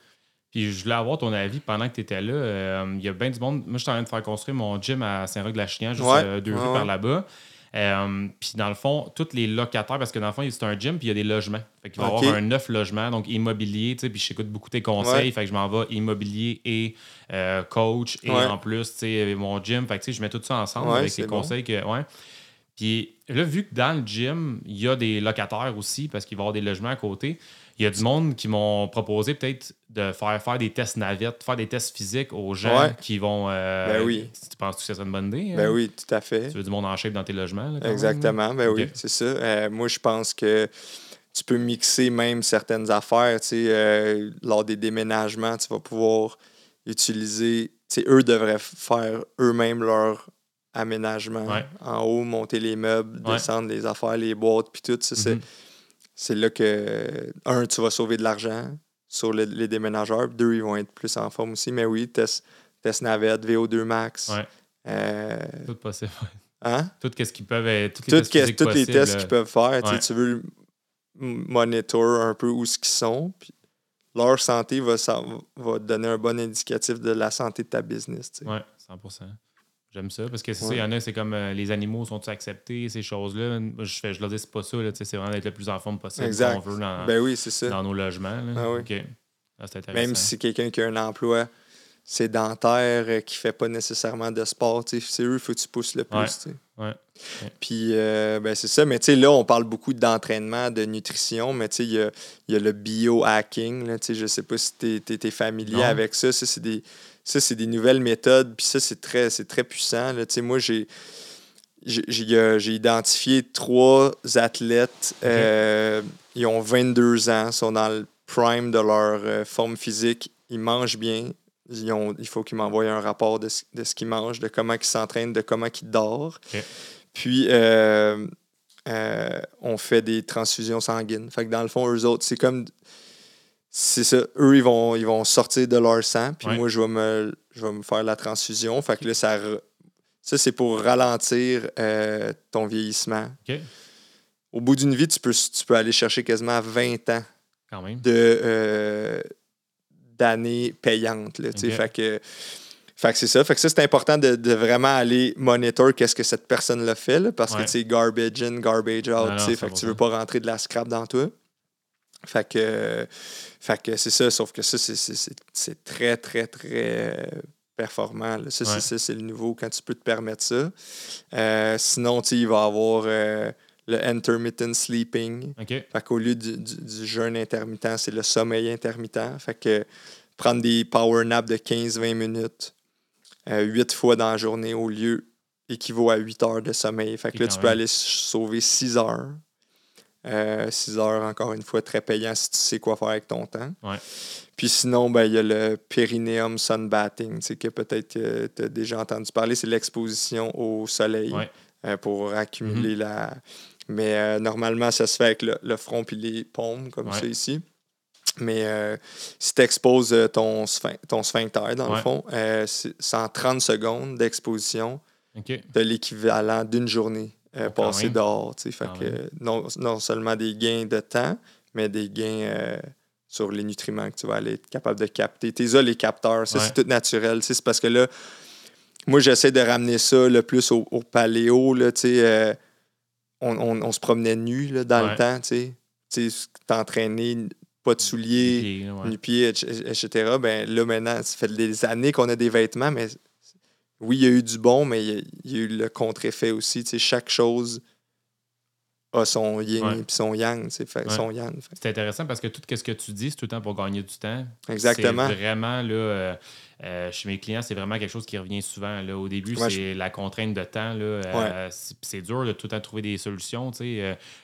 [SPEAKER 1] Puis je voulais avoir ton avis pendant que tu étais là. Euh, Il y a bien du monde. Moi, je suis en train de faire construire mon gym à Saint-Roch-de-la-Chinière, juste
[SPEAKER 2] Ouais,
[SPEAKER 1] euh, deux
[SPEAKER 2] ouais,
[SPEAKER 1] rues
[SPEAKER 2] ouais.
[SPEAKER 1] par là-bas. Euh, puis dans le fond, tous les locataires, parce que dans le fond, c'est un gym, puis il y a des logements. Fait qu'il va y avoir un neuf logements, donc immobilier, tu sais, puis j'écoute beaucoup tes conseils.
[SPEAKER 2] Ouais.
[SPEAKER 1] Fait que je m'en vais immobilier et euh, coach, et
[SPEAKER 2] Ouais.
[SPEAKER 1] en plus, tu sais, mon gym. Fait que tu sais, je mets tout ça ensemble
[SPEAKER 2] Ouais,
[SPEAKER 1] avec les
[SPEAKER 2] bon.
[SPEAKER 1] conseils que. Ouais. Puis là, vu que dans le gym, il y a des locataires aussi, parce qu'il va y avoir des logements à côté, il y a du monde qui m'ont proposé peut-être de faire faire des tests navettes, faire des tests physiques aux gens
[SPEAKER 2] Ouais.
[SPEAKER 1] qui vont. euh,
[SPEAKER 2] Ben oui.
[SPEAKER 1] Tu penses que ça serait une bonne idée?
[SPEAKER 2] ben
[SPEAKER 1] hein?
[SPEAKER 2] oui, tout à fait.
[SPEAKER 1] Tu veux du monde en shape dans tes logements? là, quand même,
[SPEAKER 2] Exactement, ben oui, c'est ça. Euh, moi, je pense que tu peux mixer même certaines affaires. Tu sais, euh, lors des déménagements, tu vas pouvoir utiliser. Tu sais, eux devraient faire eux-mêmes leur aménagement.
[SPEAKER 1] Ouais.
[SPEAKER 2] En haut, monter les meubles,
[SPEAKER 1] Ouais.
[SPEAKER 2] descendre les affaires, les boîtes, puis tout. Ça, c'est,
[SPEAKER 1] Mhm.
[SPEAKER 2] C'est là que, un, tu vas sauver de l'argent sur le- les déménageurs. Deux, ils vont être plus en forme aussi. Mais oui, test, test navette, VO2 max.
[SPEAKER 1] Ouais.
[SPEAKER 2] Euh,
[SPEAKER 1] Tout possible.
[SPEAKER 2] hein?
[SPEAKER 1] Tout ce qu'ils peuvent. Toutes les
[SPEAKER 2] Tout
[SPEAKER 1] tests
[SPEAKER 2] que-
[SPEAKER 1] physiques
[SPEAKER 2] tous les tests qu'ils peuvent faire. tu sais,
[SPEAKER 1] ouais.
[SPEAKER 2] Tu veux monitor un peu où ce qu'ils sont. Puis leur santé va, va te donner un bon indicatif de la santé de ta business.
[SPEAKER 1] Oui, 100 J'aime ça parce que c'est ça, il y en a, c'est comme euh, les animaux sont-ils acceptés, ces choses-là? Je, fais, je leur dis, c'est pas ça, c'est vraiment d'être le plus en forme possible
[SPEAKER 2] exact.
[SPEAKER 1] veut dans,
[SPEAKER 2] ben oui, ça.
[SPEAKER 1] dans nos logements.
[SPEAKER 2] Ah oui. ah, Même si c'est quelqu'un qui a un emploi sédentaire, euh, qui fait pas nécessairement de sport, c'est eux, il faut que tu pousses le plus.
[SPEAKER 1] Ouais.
[SPEAKER 2] Puis, euh, ben c'est ça. Mais tu sais, là, on parle beaucoup d'entraînement, de nutrition, mais tu sais, il y a, y a, le biohacking. Je ne sais pas si tu es, familier avec ça. Ça, c'est des ça, c'est des nouvelles méthodes, puis ça, c'est très, très puissant. Là. Moi, j'ai, j'ai, identifié trois athlètes. Euh, ils ont 22 ans, sont dans le prime de leur euh, forme physique. Ils mangent bien. Ils ont, il faut qu'ils m'envoient un rapport de, ce qu'ils mangent, de comment ils s'entraînent, de comment ils dorment. Puis, euh, on fait des transfusions sanguines. Fait que dans le fond, eux autres, c'est comme c'est ça. Eux, ils vont, ils vont sortir de leur sang, puis moi, je vais, me, je vais me faire la transfusion. Fait que là, ça, ça c'est pour ralentir euh, ton vieillissement. Au bout d'une vie, tu peux, tu peux aller chercher quasiment 20 ans de euh, d'années payantes. Là, Fait que, fait que c'est ça. Fait que ça, c'est important de, de, vraiment aller monitor qu'est-ce que cette personne-là fait, là, parce que c'est garbage in, garbage out. fait que tu veux pas rentrer de la scrap dans toi. Fait que, fait que c'est ça, sauf que ça, c'est très, très, très performant. Ça, c'est le nouveau quand tu peux te permettre ça. Euh, sinon, il va y avoir euh, le intermittent sleeping. Fait qu'au lieu du, du, jeûne intermittent, c'est le sommeil intermittent. Fait que prendre des power naps de 15-20 minutes, euh, 8 fois dans la journée au lieu équivaut à 8 heures de sommeil. Fait que là, tu peux aller sauver 6 heures. 6 euh, heures, encore une fois, très payant si tu sais quoi faire avec ton temps. Puis sinon, ben, il y a le perineum sunbathing, que peut-être euh, tu as déjà entendu parler. C'est l'exposition au soleil euh, pour accumuler mm-hmm. la. Mais normalement, ça se fait avec le, front puis les paumes, comme ça ici. Mais si tu exposes ton, ton sphincter, dans le fond, c'est en 30 secondes d'exposition de l'équivalent d'une journée euh, passer dehors. Fait que non, non, seulement des gains de temps, mais des gains euh, sur les nutriments que tu vas aller être capable de capter. T'es là, les capteurs, ça, c'est tout naturel. C'est parce que là, moi, j'essaie de ramener ça le plus au, paléo. Là, euh, on, on, on, se promenait nu là, dans le temps. Tu t'entraîner, pas de souliers, nu pieds, etc. Ben, là, maintenant, ça fait des années qu'on a des vêtements, mais oui, il y a eu du bon, mais il y a, eu le contre-effet aussi. chaque chose a son yin et son yang. Son yang
[SPEAKER 1] C'est intéressant parce que tout ce que tu dis, c'est tout le temps pour gagner du temps.
[SPEAKER 2] Exactement.
[SPEAKER 1] C'est vraiment, là, euh, euh, chez mes clients, c'est vraiment quelque chose qui revient souvent. Là. Au début, c'est la contrainte de temps. Là, euh, c'est dur de tout le temps trouver des solutions.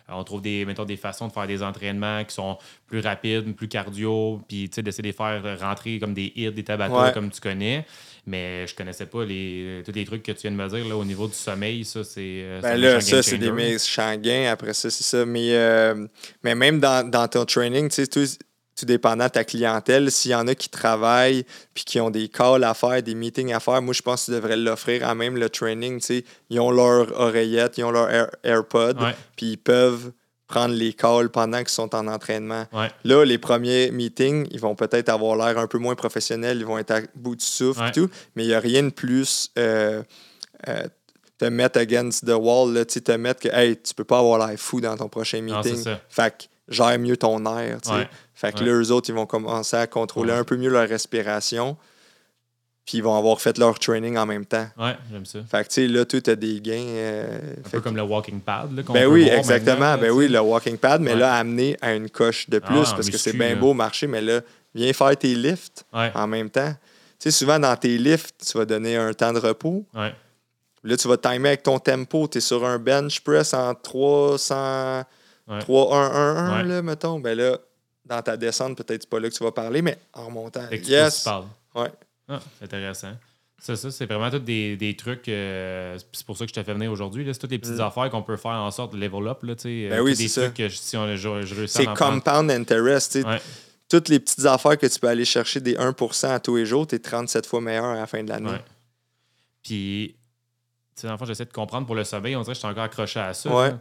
[SPEAKER 1] on trouve des, mettons, des façons de faire des entraînements qui sont plus rapides, plus cardio, puis d'essayer de les faire rentrer comme des hits, des tabata comme tu connais. Mais je connaissais pas les, tous les trucs que tu viens de me dire là, au niveau du sommeil. Ça, c'est.
[SPEAKER 2] Euh, ben là, ça, c'est des méchants gains. Après ça, c'est ça. Mais, euh, mais même dans, dans ton training, tu sais, tout, tout dépendant de ta clientèle, s'il y en a qui travaillent puis qui ont des calls à faire, des meetings à faire, moi, je pense que tu devrais l'offrir à même le training. Tu sais, ils ont leur oreillette, ils ont leur AirPod, puis ils peuvent prendre les calls pendant qu'ils sont en entraînement. Là, les premiers meetings, ils vont peut-être avoir l'air un peu moins professionnels, ils vont être à bout de souffle et tout, mais il n'y a rien de plus euh, euh, te mettre against the wall, là, te mettre que hey, tu peux pas avoir l'air fou dans ton prochain meeting. fait que gère mieux ton air. Fait que là, eux autres, ils vont commencer à contrôler un peu mieux leur respiration puis ils vont avoir fait leur training en même temps.
[SPEAKER 1] Ouais, j'aime ça.
[SPEAKER 2] Fait que, tu sais, là, tu as des gains. Euh,
[SPEAKER 1] un peu comme le walking pad. Là,
[SPEAKER 2] ben oui, exactement. ben oui, le walking pad, mais là, amené à une coche de plus ah, parce que c'est bien beau marcher, mais là, viens faire tes lifts en même temps. Tu sais, souvent dans tes lifts, tu vas donner un temps de repos.
[SPEAKER 1] Ouais.
[SPEAKER 2] Là, tu vas timer avec ton tempo. Tu es sur un bench press en 300, 3, 1, 1, 1, là, mettons. Ben là, dans ta descente, peut-être c'est pas là que tu vas parler, mais en remontant. Yes. Ouais.
[SPEAKER 1] Ah, intéressant. Ça, ça c'est vraiment tous des, des trucs. euh, c'est pour ça que je t'ai fait venir aujourd'hui. C'est toutes les petites mm. affaires qu'on peut faire en sorte de level up. Là,
[SPEAKER 2] ben euh, oui,
[SPEAKER 1] des
[SPEAKER 2] trucs
[SPEAKER 1] que si on, je, je
[SPEAKER 2] C'est compound interest. Toutes les petites affaires que tu peux aller chercher des 1 à tous les jours, tu es 37 fois meilleur à la fin de l'année. Ouais.
[SPEAKER 1] Puis, tu sais, j'essaie de comprendre pour le sommeil. On dirait que je suis encore accroché à ça.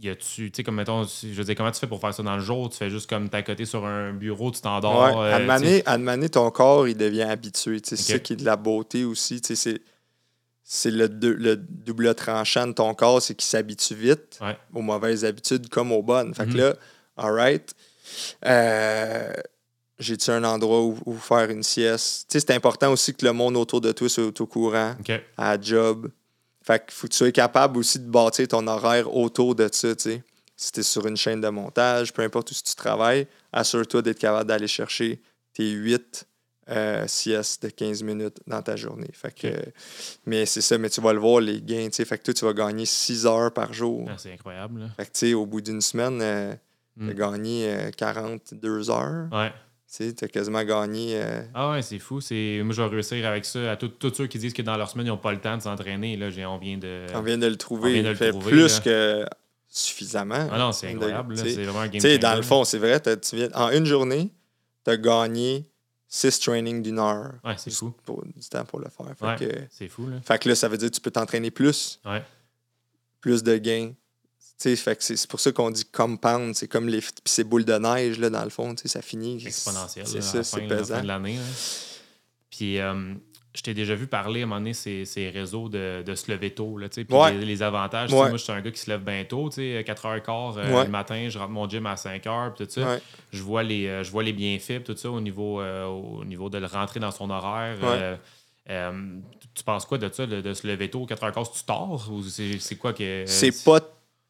[SPEAKER 1] Y a-tu, tu sais, comme mettons, je veux dire, comment tu fais pour faire ça dans le jour? Tu fais juste comme t'as côté sur un bureau, tu t'endors.
[SPEAKER 2] Ouais.
[SPEAKER 1] Euh,
[SPEAKER 2] à demander, ton corps, il devient habitué. C'est ça qui est de la beauté aussi. C'est c'est le, le, double tranchant de ton corps, c'est qu'il s'habitue vite aux mauvaises habitudes comme aux bonnes. Fait que mhm. là, all right, euh, j'ai-tu un endroit où, faire une sieste? c'est important aussi que le monde autour de toi soit au courant, à la job. Fait qu'il faut que tu sois capable aussi de bâtir ton horaire autour de ça, tu Si tu es sur une chaîne de montage, peu importe où tu travailles, assure-toi d'être capable d'aller chercher tes 8 euh, sieste de 15 minutes dans ta journée. Fait que, mais c'est ça, mais tu vas le voir, les gains. Fait que toi, tu vas gagner 6 heures par jour.
[SPEAKER 1] Ah, c'est incroyable.
[SPEAKER 2] Fait que, tu sais, au bout d'une semaine, euh, tu as gagné 42 euh, heures.
[SPEAKER 1] Ouais.
[SPEAKER 2] Tu as quasiment gagné.
[SPEAKER 1] Ah ouais, c'est fou. C'est... Moi, je vais réussir avec ça. À tous ceux qui disent que dans leur semaine, ils n'ont pas le temps de s'entraîner, là, on vient de.
[SPEAKER 2] On vient de le trouver. De fait plus que suffisamment.
[SPEAKER 1] Ah non, c'est incroyable. c'est vraiment un game
[SPEAKER 2] changer. Dans le fond, c'est vrai, tu viens... en une journée, tu as gagné six trainings d'une heure.
[SPEAKER 1] Ouais, c'est fou.
[SPEAKER 2] Pour, du temps pour le faire.
[SPEAKER 1] ouais, c'est fou, là.
[SPEAKER 2] Fait que là, ça veut dire que tu peux t'entraîner plus.
[SPEAKER 1] Ouais.
[SPEAKER 2] Plus de gains. C'est pour ça qu'on dit compound. C'est comme les ces boules de neige, là, dans le fond. Ça finit.
[SPEAKER 1] Exponentiel. C'est ça, c'est pesant. fin de l'année. Puis, euh, je t'ai déjà vu parler à un moment donné ces, ces réseaux de, de se lever tôt, là, puis les, avantages. Moi, je suis un gars qui se lève bien tôt, 4h15 euh, le matin, je rentre mon gym à 5h, tout ça. Je vois les euh, je vois les bienfaits, tout ça, au niveau, euh, au niveau de le rentrer dans son horaire. tu penses quoi de ça, de, se lever tôt, 4h15, tu tard ou c'est quoi que.
[SPEAKER 2] c'est pas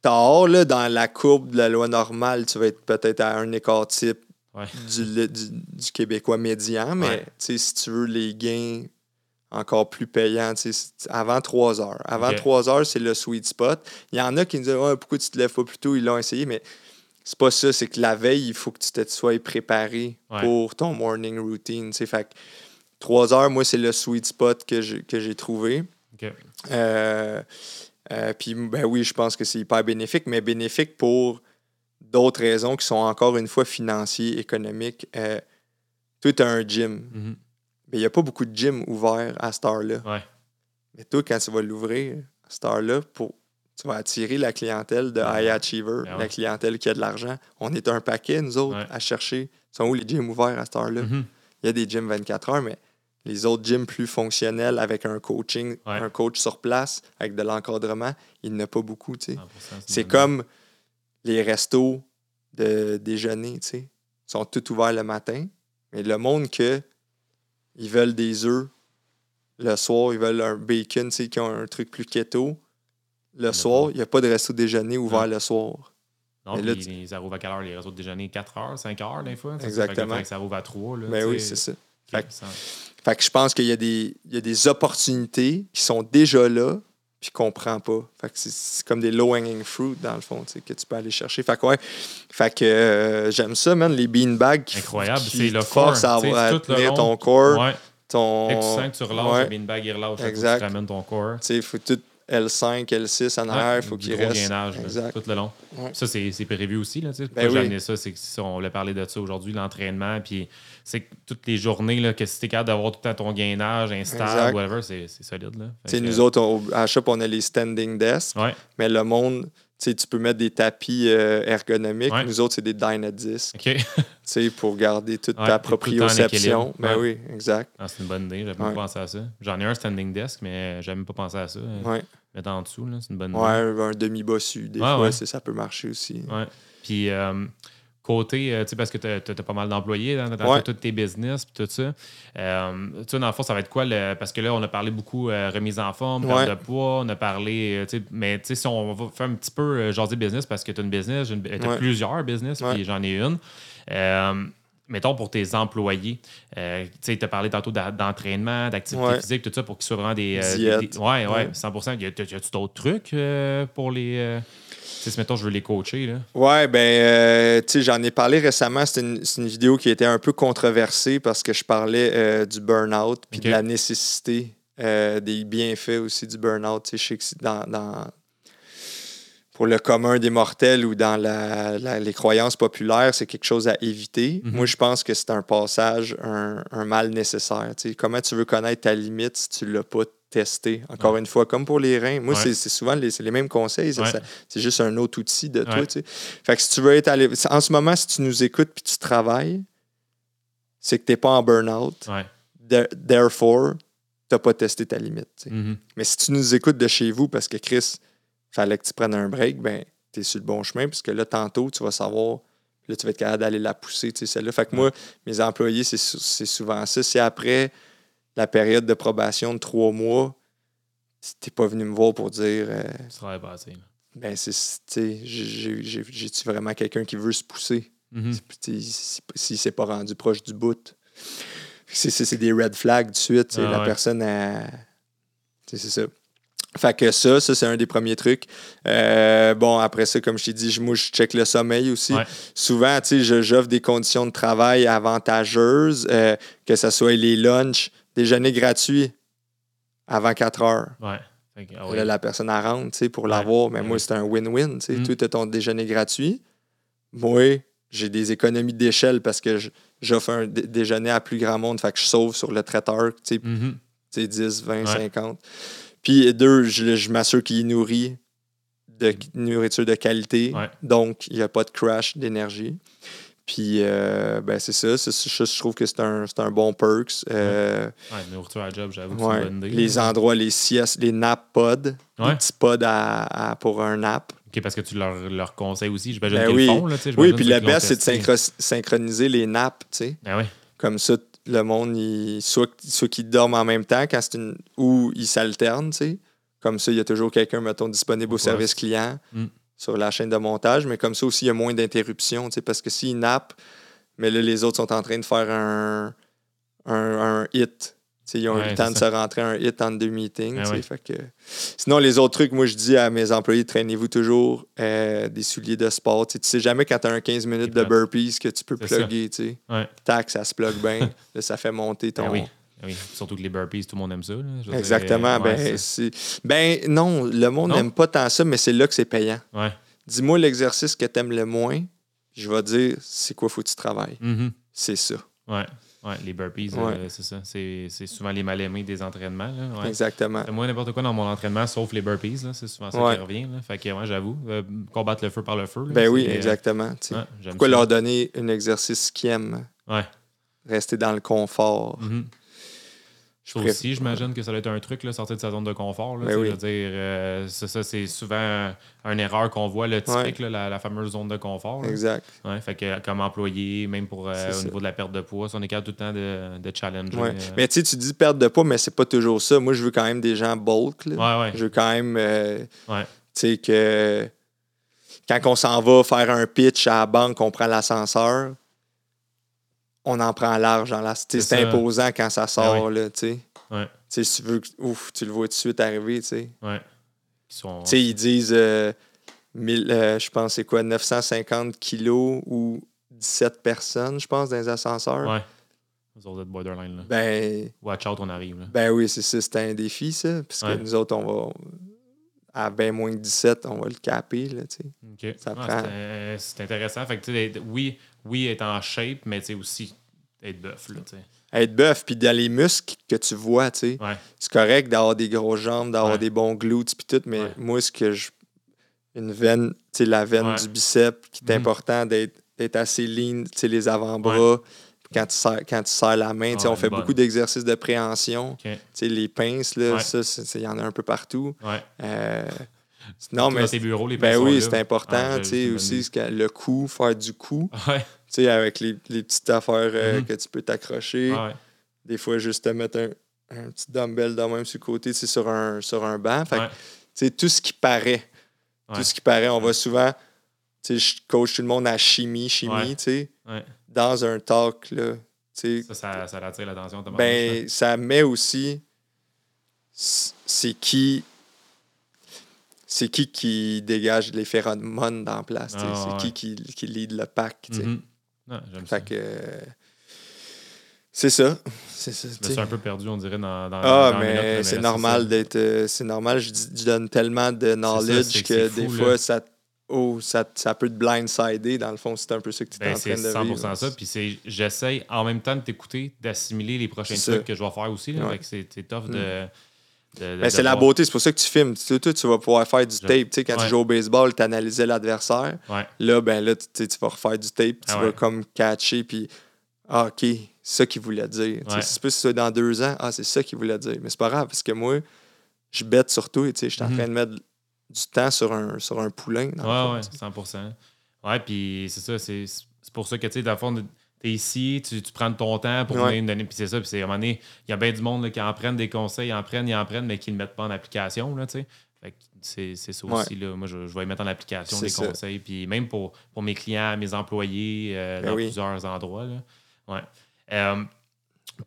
[SPEAKER 2] tard, là, dans la courbe de la loi normale, tu vas être peut-être à un écart type du, du, Québécois médian, mais si tu veux les gains encore plus payant, avant 3 heures. Avant 3 heures, c'est le sweet spot. Il y en a qui me disent pourquoi tu te lèves pas plus tôt, ils l'ont essayé, mais c'est pas ça, c'est que la veille, il faut que tu te sois préparé pour ton morning routine. Fait 3 heures, moi, c'est le sweet spot que j'ai trouvé. Euh, euh, puis, ben oui, je pense que c'est hyper bénéfique, mais bénéfique pour d'autres raisons qui sont encore une fois financiers, économiques. Euh, toi, tu as un gym. Mm-hmm. Mais il n'y a pas beaucoup de gyms ouverts à cette heure-là. Mais toi, quand tu vas l'ouvrir à cette heure-là, pour, tu vas attirer la clientèle de High Achiever, ben la clientèle qui a de l'argent. On est un paquet, nous autres, à chercher. Sont où les gyms ouverts à cette heure-là? Mm-hmm. Il y a des gyms 24 heures, mais les autres gyms plus fonctionnels avec un coaching, un coach sur place, avec de l'encadrement, il n'y en a pas beaucoup. C'est comme les restos de déjeuner. Ils sont tous ouverts le matin, mais le monde que ils veulent des œufs. Le soir, ils veulent un bacon, tu sais, qui ont un truc plus keto. Le soir, il n'y a pas de resto déjeuner ouvert le soir.
[SPEAKER 1] Non, mais là, ils arrivent à quelle heure? Les restos de déjeuner 4 heures, 5 heures, des fois.
[SPEAKER 2] Exactement.
[SPEAKER 1] Ça, ça rouvre à 3. Là,
[SPEAKER 2] mais oui, c'est ça. Fait, que, je pense qu'il y, a des, il y a des opportunités qui sont déjà là, puis qu'on prend pas. Fait que c'est comme des low-hanging fruit, dans le fond, que tu peux aller chercher. Fait que, ouais, fait que euh, j'aime ça, man, les beanbags.
[SPEAKER 1] Incroyable,
[SPEAKER 2] c'est le force à, à tenir ton corps.
[SPEAKER 1] Ouais.
[SPEAKER 2] Ton...
[SPEAKER 1] Et tu sens que tu relâches, ouais. le beanbag, il relâche, exact. tu ramènes ton corps.
[SPEAKER 2] Tu sais, faut tout L5, L6 en arrière, il faut qu'il reste.
[SPEAKER 1] gainage tout le long. Ça, c'est prévu aussi. Là, ben oui. ça, c'est que on voulait parler de ça aujourd'hui, l'entraînement. Puis c'est que toutes les journées, là, que si tu es capable d'avoir tout le temps ton gainage instable, whatever, c'est solide. Là.
[SPEAKER 2] nous autres, à Shop, on a les standing desks. Mais le monde, tu peux mettre des tapis euh, ergonomiques. Nous autres, c'est des Dynadiscs.
[SPEAKER 1] OK.
[SPEAKER 2] pour garder toute ta proprioception. Ben oui, exact.
[SPEAKER 1] Ah, c'est une bonne idée. J'avais pas pensé à ça. J'en ai un standing desk, mais j'avais pas pensé à ça.
[SPEAKER 2] Ouais.
[SPEAKER 1] Mettre en dessous, c'est une bonne.
[SPEAKER 2] Ouais, un demi-bossu. Des fois, ça peut marcher aussi.
[SPEAKER 1] Ouais. Puis, euh, côté, euh, tu sais, parce que tu as, pas mal d'employés dans, dans tous tes business tout ça. Euh, tu sais, dans le fond, ça va être quoi? Le, parce que là, on a parlé beaucoup remise en forme, perte de poids, on a parlé, tu sais, mais tu sais, si on va faire un petit peu jaser business, parce que tu as une business, tu as plusieurs business, puis j'en ai une. Mettons pour tes employés, tu sais, tu as parlé tantôt d'entraînement, d'activité physique, tout ça, pour qu'ils soient vraiment des.
[SPEAKER 2] des,
[SPEAKER 1] ouais, ouais, 100 Y a-tu d'autres trucs pour les si, mettons, je veux les coacher. Là?
[SPEAKER 2] Ouais, ben, euh, tu sais, j'en ai parlé récemment. C'était une, vidéo qui était un peu controversée parce que je parlais euh, du burn-out puis de la nécessité euh, des bienfaits aussi du burn-out. Tu sais, je sais que dans, dans, pour le commun des mortels ou dans la, les croyances populaires, c'est quelque chose à éviter. Mhm. Moi, je pense que c'est un passage, un, un mal nécessaire. Tu sais, comment tu veux connaître ta limite si tu ne l'as pas tester. Encore une fois, comme pour les reins. Moi,
[SPEAKER 1] Ouais.
[SPEAKER 2] c'est souvent les, les mêmes conseils.
[SPEAKER 1] Ouais.
[SPEAKER 2] C'est juste un autre outil de toi.
[SPEAKER 1] Ouais.
[SPEAKER 2] tu sais. Fait que si tu veux être allé. En ce moment, si tu nous écoutes puis tu travailles, c'est que tu n'es pas en burn-out. Therefore, tu n'as pas testé ta limite.
[SPEAKER 1] Mhm.
[SPEAKER 2] Mais si tu nous écoutes de chez vous parce que Chris, fallait que tu prennes un break, ben, tu es sur le bon chemin, puisque là, tantôt, tu vas savoir, là, tu vas être capable d'aller la pousser, tu sais, celle-là. Fait que moi, mes employés, c'est sou- c'est souvent ça. C'est après la période de probation de trois mois, si t'es pas venu me voir pour dire, euh,
[SPEAKER 1] Tu travailles pas assez.
[SPEAKER 2] ben, c'est, tu sais, j'ai- j'ai- j'ai-tu vraiment quelqu'un qui veut se pousser? Tu sais, si- S'il s'est pas rendu proche du bout. C'est, des red flags de suite.
[SPEAKER 1] Ah
[SPEAKER 2] la
[SPEAKER 1] ouais.
[SPEAKER 2] personne a. C'est ça. Fait que ça, ça, c'est un des premiers trucs. Euh, bon, après ça, comme je t'ai dit, je- moi, je check le sommeil aussi.
[SPEAKER 1] Ouais.
[SPEAKER 2] Souvent, tu sais, j'offre des conditions de travail avantageuses, euh, que ce soit les lunchs, déjeuner gratuit avant 4 heures.
[SPEAKER 1] Ouais. Ah oui.
[SPEAKER 2] Là, la personne elle rentre tu sais, pour
[SPEAKER 1] Ouais.
[SPEAKER 2] l'avoir. Mais moi, c'est un win-win. tu sais.
[SPEAKER 1] Mm.
[SPEAKER 2] Toi, tu as ton déjeuner gratuit. Moi, j'ai des économies d'échelle parce que j'offre un dé- déjeuner à plus grand monde. Fait que je sauve sur le traiteur, tu sais,
[SPEAKER 1] Mhm.
[SPEAKER 2] tu sais, 10, 20,
[SPEAKER 1] Ouais.
[SPEAKER 2] 50. Puis deux, je, je m'assure qu'il est nourri de nourriture de qualité.
[SPEAKER 1] Ouais.
[SPEAKER 2] Donc, il n'y a pas de crash d'énergie. Puis, euh, ben, c'est ça. C'est- je trouve que c'est un, c'est un bon perks. Euh,
[SPEAKER 1] Ouais, nourriture à job, j'avoue que c'est
[SPEAKER 2] ouais.
[SPEAKER 1] une bonne idée.
[SPEAKER 2] Les endroits, les siestes, les nap pods,
[SPEAKER 1] Ouais.
[SPEAKER 2] les petits pods à- à- pour un nap.
[SPEAKER 1] OK, parce que tu leur, leur conseilles aussi. J'imagine
[SPEAKER 2] Ben
[SPEAKER 1] qu'ils
[SPEAKER 2] oui.
[SPEAKER 1] le font. Là,
[SPEAKER 2] Oui, puis
[SPEAKER 1] l'ont
[SPEAKER 2] best, c'est de synchro- synchroniser les naps, tu sais.
[SPEAKER 1] Ben oui.
[SPEAKER 2] Comme ça, le monde, il, soit, soit qu'ils dorment en même temps quand c'est une, ou ils s'alternent, tu sais. Comme ça, il y a toujours quelqu'un, mettons, disponible au service client
[SPEAKER 1] Mm.
[SPEAKER 2] sur la chaîne de montage. Mais comme ça aussi, il y a moins d'interruptions, tu sais. Parce que s'ils nappent, mais là, les autres sont en train de faire un, un, un hit. Ils ont eu
[SPEAKER 1] Ouais,
[SPEAKER 2] le temps de se rentrer un hit entre deux meetings.
[SPEAKER 1] Ah ouais.
[SPEAKER 2] fait que... Sinon, les autres trucs, moi, je dis à mes employés, traînez-vous toujours euh, des souliers de sport. Tu sais, tu sais jamais quand tu as un 15 minutes de burpees que tu peux plugger. Tu.
[SPEAKER 1] Ouais.
[SPEAKER 2] Tac, ça se plug bien. là, ça fait monter ton.
[SPEAKER 1] Ben oui. Ben oui. Surtout que les burpees, tout le monde aime ça. là. Dire,
[SPEAKER 2] Exactement. ben,
[SPEAKER 1] c'est-
[SPEAKER 2] ben non, le monde n'aime pas tant ça, mais c'est là que c'est payant. Dis-moi l'exercice que tu aimes le moins, je vais dire c'est quoi faut que tu travailles?
[SPEAKER 1] Mhm.
[SPEAKER 2] C'est ça.
[SPEAKER 1] Ouais. Ouais, les burpees,
[SPEAKER 2] Ouais.
[SPEAKER 1] euh, c'est ça. C'est c'est souvent les mal-aimés des entraînements. Là. Ouais.
[SPEAKER 2] Exactement.
[SPEAKER 1] Moi, n'importe quoi dans mon entraînement, sauf les burpees. là. C'est souvent ça
[SPEAKER 2] Ouais.
[SPEAKER 1] qui revient. Là. Fait que, ouais, j'avoue, euh, combattre le feu par le feu. là,
[SPEAKER 2] Ben oui,
[SPEAKER 1] euh,
[SPEAKER 2] exactement. Pourquoi
[SPEAKER 1] ça.
[SPEAKER 2] leur donner un exercice qu'ils aiment? Rester dans le confort?
[SPEAKER 1] Mhm.
[SPEAKER 2] Je
[SPEAKER 1] Ça aussi, j'imagine que ça doit être un truc, là, sortir de sa zone de confort. Là,
[SPEAKER 2] Ben oui.
[SPEAKER 1] je veux dire, euh, ça, ça, c'est souvent une erreur qu'on voit, le typique, là, la, la fameuse zone de confort. là.
[SPEAKER 2] Exact.
[SPEAKER 1] Ouais, fait que comme employé, même pour euh, au
[SPEAKER 2] ça.
[SPEAKER 1] niveau de la perte de poids, on est capable tout le temps de, de challenger.
[SPEAKER 2] Ouais.
[SPEAKER 1] euh,
[SPEAKER 2] Mais tu dis perte de poids, mais c'est pas toujours ça. Moi, je veux quand même des gens bulk. là. Je veux quand même, sais, que quand on s'en va faire un pitch à la banque, on prend l'ascenseur, on en prend large. Dans la...
[SPEAKER 1] C'est
[SPEAKER 2] imposant quand ça sort.
[SPEAKER 1] Ah
[SPEAKER 2] là, tu sais.
[SPEAKER 1] Ouais.
[SPEAKER 2] Tu sais, si tu veux, que- ouf, tu le vois tout de suite arriver. tu sais.
[SPEAKER 1] Ouais. Sont...
[SPEAKER 2] Ils disent, euh, euh, je pense, c'est quoi, 950 kilos ou 17 personnes, je pense, dans les ascenseurs.
[SPEAKER 1] Ouais. Vous autres êtes borderline, là.
[SPEAKER 2] Ben,
[SPEAKER 1] Watch out, on arrive, là.
[SPEAKER 2] ben oui, c'est ça, c'est un défi, ça. Parce que
[SPEAKER 1] Ouais.
[SPEAKER 2] nous autres, on va, à bien moins que 17, on va le caper, là, tu sais.
[SPEAKER 1] OK. Ah,
[SPEAKER 2] prend-
[SPEAKER 1] c'est, euh, c'est intéressant. Fait que, tu sais, oui, oui, être en shape, mais aussi être bœuf.
[SPEAKER 2] Être bœuf, puis dans les muscles que tu vois, tu sais.
[SPEAKER 1] Ouais.
[SPEAKER 2] C'est correct d'avoir des grosses jambes, d'avoir
[SPEAKER 1] Ouais.
[SPEAKER 2] des bons glutes, puis tout, mais
[SPEAKER 1] Ouais.
[SPEAKER 2] moi, ce que je. Une veine, tu sais, la veine du bicep, qui est
[SPEAKER 1] Mhm.
[SPEAKER 2] important d'être assez lean, tu sais, les avant-bras. Quand tu, serres, quand tu serres la main, on fait
[SPEAKER 1] bonne.
[SPEAKER 2] beaucoup d'exercices de préhension. Les pinces, là, ça, il y en a un peu partout. Euh, non, mais
[SPEAKER 1] dans tes bureaux, les
[SPEAKER 2] Ben oui, c'est important,
[SPEAKER 1] Ah,
[SPEAKER 2] tu sais, aussi le cou, faire du cou,
[SPEAKER 1] Ouais.
[SPEAKER 2] tu sais, avec les, les petites affaires euh,
[SPEAKER 1] Mhm.
[SPEAKER 2] que tu peux t'accrocher.
[SPEAKER 1] Ouais.
[SPEAKER 2] Des fois, juste te mettre un, un petit dumbbell de même sur le côté, tu sur un, sur un banc. Fait que,
[SPEAKER 1] Ouais.
[SPEAKER 2] tu sais, tout ce qui paraît, tout ce qui paraît, on va souvent, tu sais, je coach tout le monde à chimie, chimie, tu sais, dans un talk, là,
[SPEAKER 1] Ça, ça, ça attire l'attention.
[SPEAKER 2] ben, ça met aussi, c'est qui, c'est qui qui dégage les phéromones dans la place,
[SPEAKER 1] Ah,
[SPEAKER 2] c'est qui, qui qui lead le pack.
[SPEAKER 1] Non, j'aime ça.
[SPEAKER 2] Que. c'est ça. C'est ça.
[SPEAKER 1] Je me suis un peu perdu, on dirait, dans, dans
[SPEAKER 2] Ah,
[SPEAKER 1] dans
[SPEAKER 2] mais c'est
[SPEAKER 1] c'est
[SPEAKER 2] normal d'être. euh, c'est normal, je, je donne tellement de knowledge
[SPEAKER 1] c'est que
[SPEAKER 2] que,
[SPEAKER 1] c'est fou,
[SPEAKER 2] des
[SPEAKER 1] là.
[SPEAKER 2] fois, ça, oh, ça, ça peut te blindsider. Dans le fond, c'est un peu ça que tu es
[SPEAKER 1] Ben,
[SPEAKER 2] en train
[SPEAKER 1] c'est
[SPEAKER 2] de
[SPEAKER 1] 100%
[SPEAKER 2] vivre.
[SPEAKER 1] ça. Puis c'est, j'essaye en même temps de t'écouter, d'assimiler les prochains
[SPEAKER 2] C'est
[SPEAKER 1] trucs que je vais faire aussi.
[SPEAKER 2] Ouais.
[SPEAKER 1] C'est, c'est tough de, de-
[SPEAKER 2] Mais c'est
[SPEAKER 1] de
[SPEAKER 2] la beauté, c'est pour ça que tu filmes. Tu, tu vas pouvoir faire du tape. Tu sais, quand
[SPEAKER 1] ouais.
[SPEAKER 2] tu joues au baseball, tu analysais l'adversaire.
[SPEAKER 1] Ouais.
[SPEAKER 2] Là, ben là, tu, tu vas refaire du tape, tu
[SPEAKER 1] Ah
[SPEAKER 2] vas
[SPEAKER 1] ouais.
[SPEAKER 2] comme catcher, puis ah, OK, c'est ça qu'il voulait dire. Tu sais, c'est plus ça dans deux ans, ah, c'est ça qu'il voulait dire. Mais c'est pas grave, parce que moi, je bête sur toi. Tu sais, je suis en
[SPEAKER 1] Mhm.
[SPEAKER 2] train de mettre du temps sur un, sur un poulain. dans
[SPEAKER 1] Ouais,
[SPEAKER 2] fond,
[SPEAKER 1] ouais,
[SPEAKER 2] tu sais.
[SPEAKER 1] 100 Ouais, puis c'est ça, c'est c'est pour ça que, tu sais, dans le fond, t'es ici, tu, tu prends ton temps pour
[SPEAKER 2] Ouais.
[SPEAKER 1] venir me donner, puis c'est ça, puis c'est à un moment donné, il y a bien du monde là, qui en prennent des conseils, ils en prennent, ils en prennent, mais qui ne le mettent pas en application, là, tu sais. C'est ça
[SPEAKER 2] Ouais.
[SPEAKER 1] aussi, là. Moi, je, je vais mettre en application des
[SPEAKER 2] ça.
[SPEAKER 1] conseils, puis même pour, pour mes clients, mes employés, euh,
[SPEAKER 2] Ben
[SPEAKER 1] dans
[SPEAKER 2] oui.
[SPEAKER 1] plusieurs endroits, là. Ouais. Euh,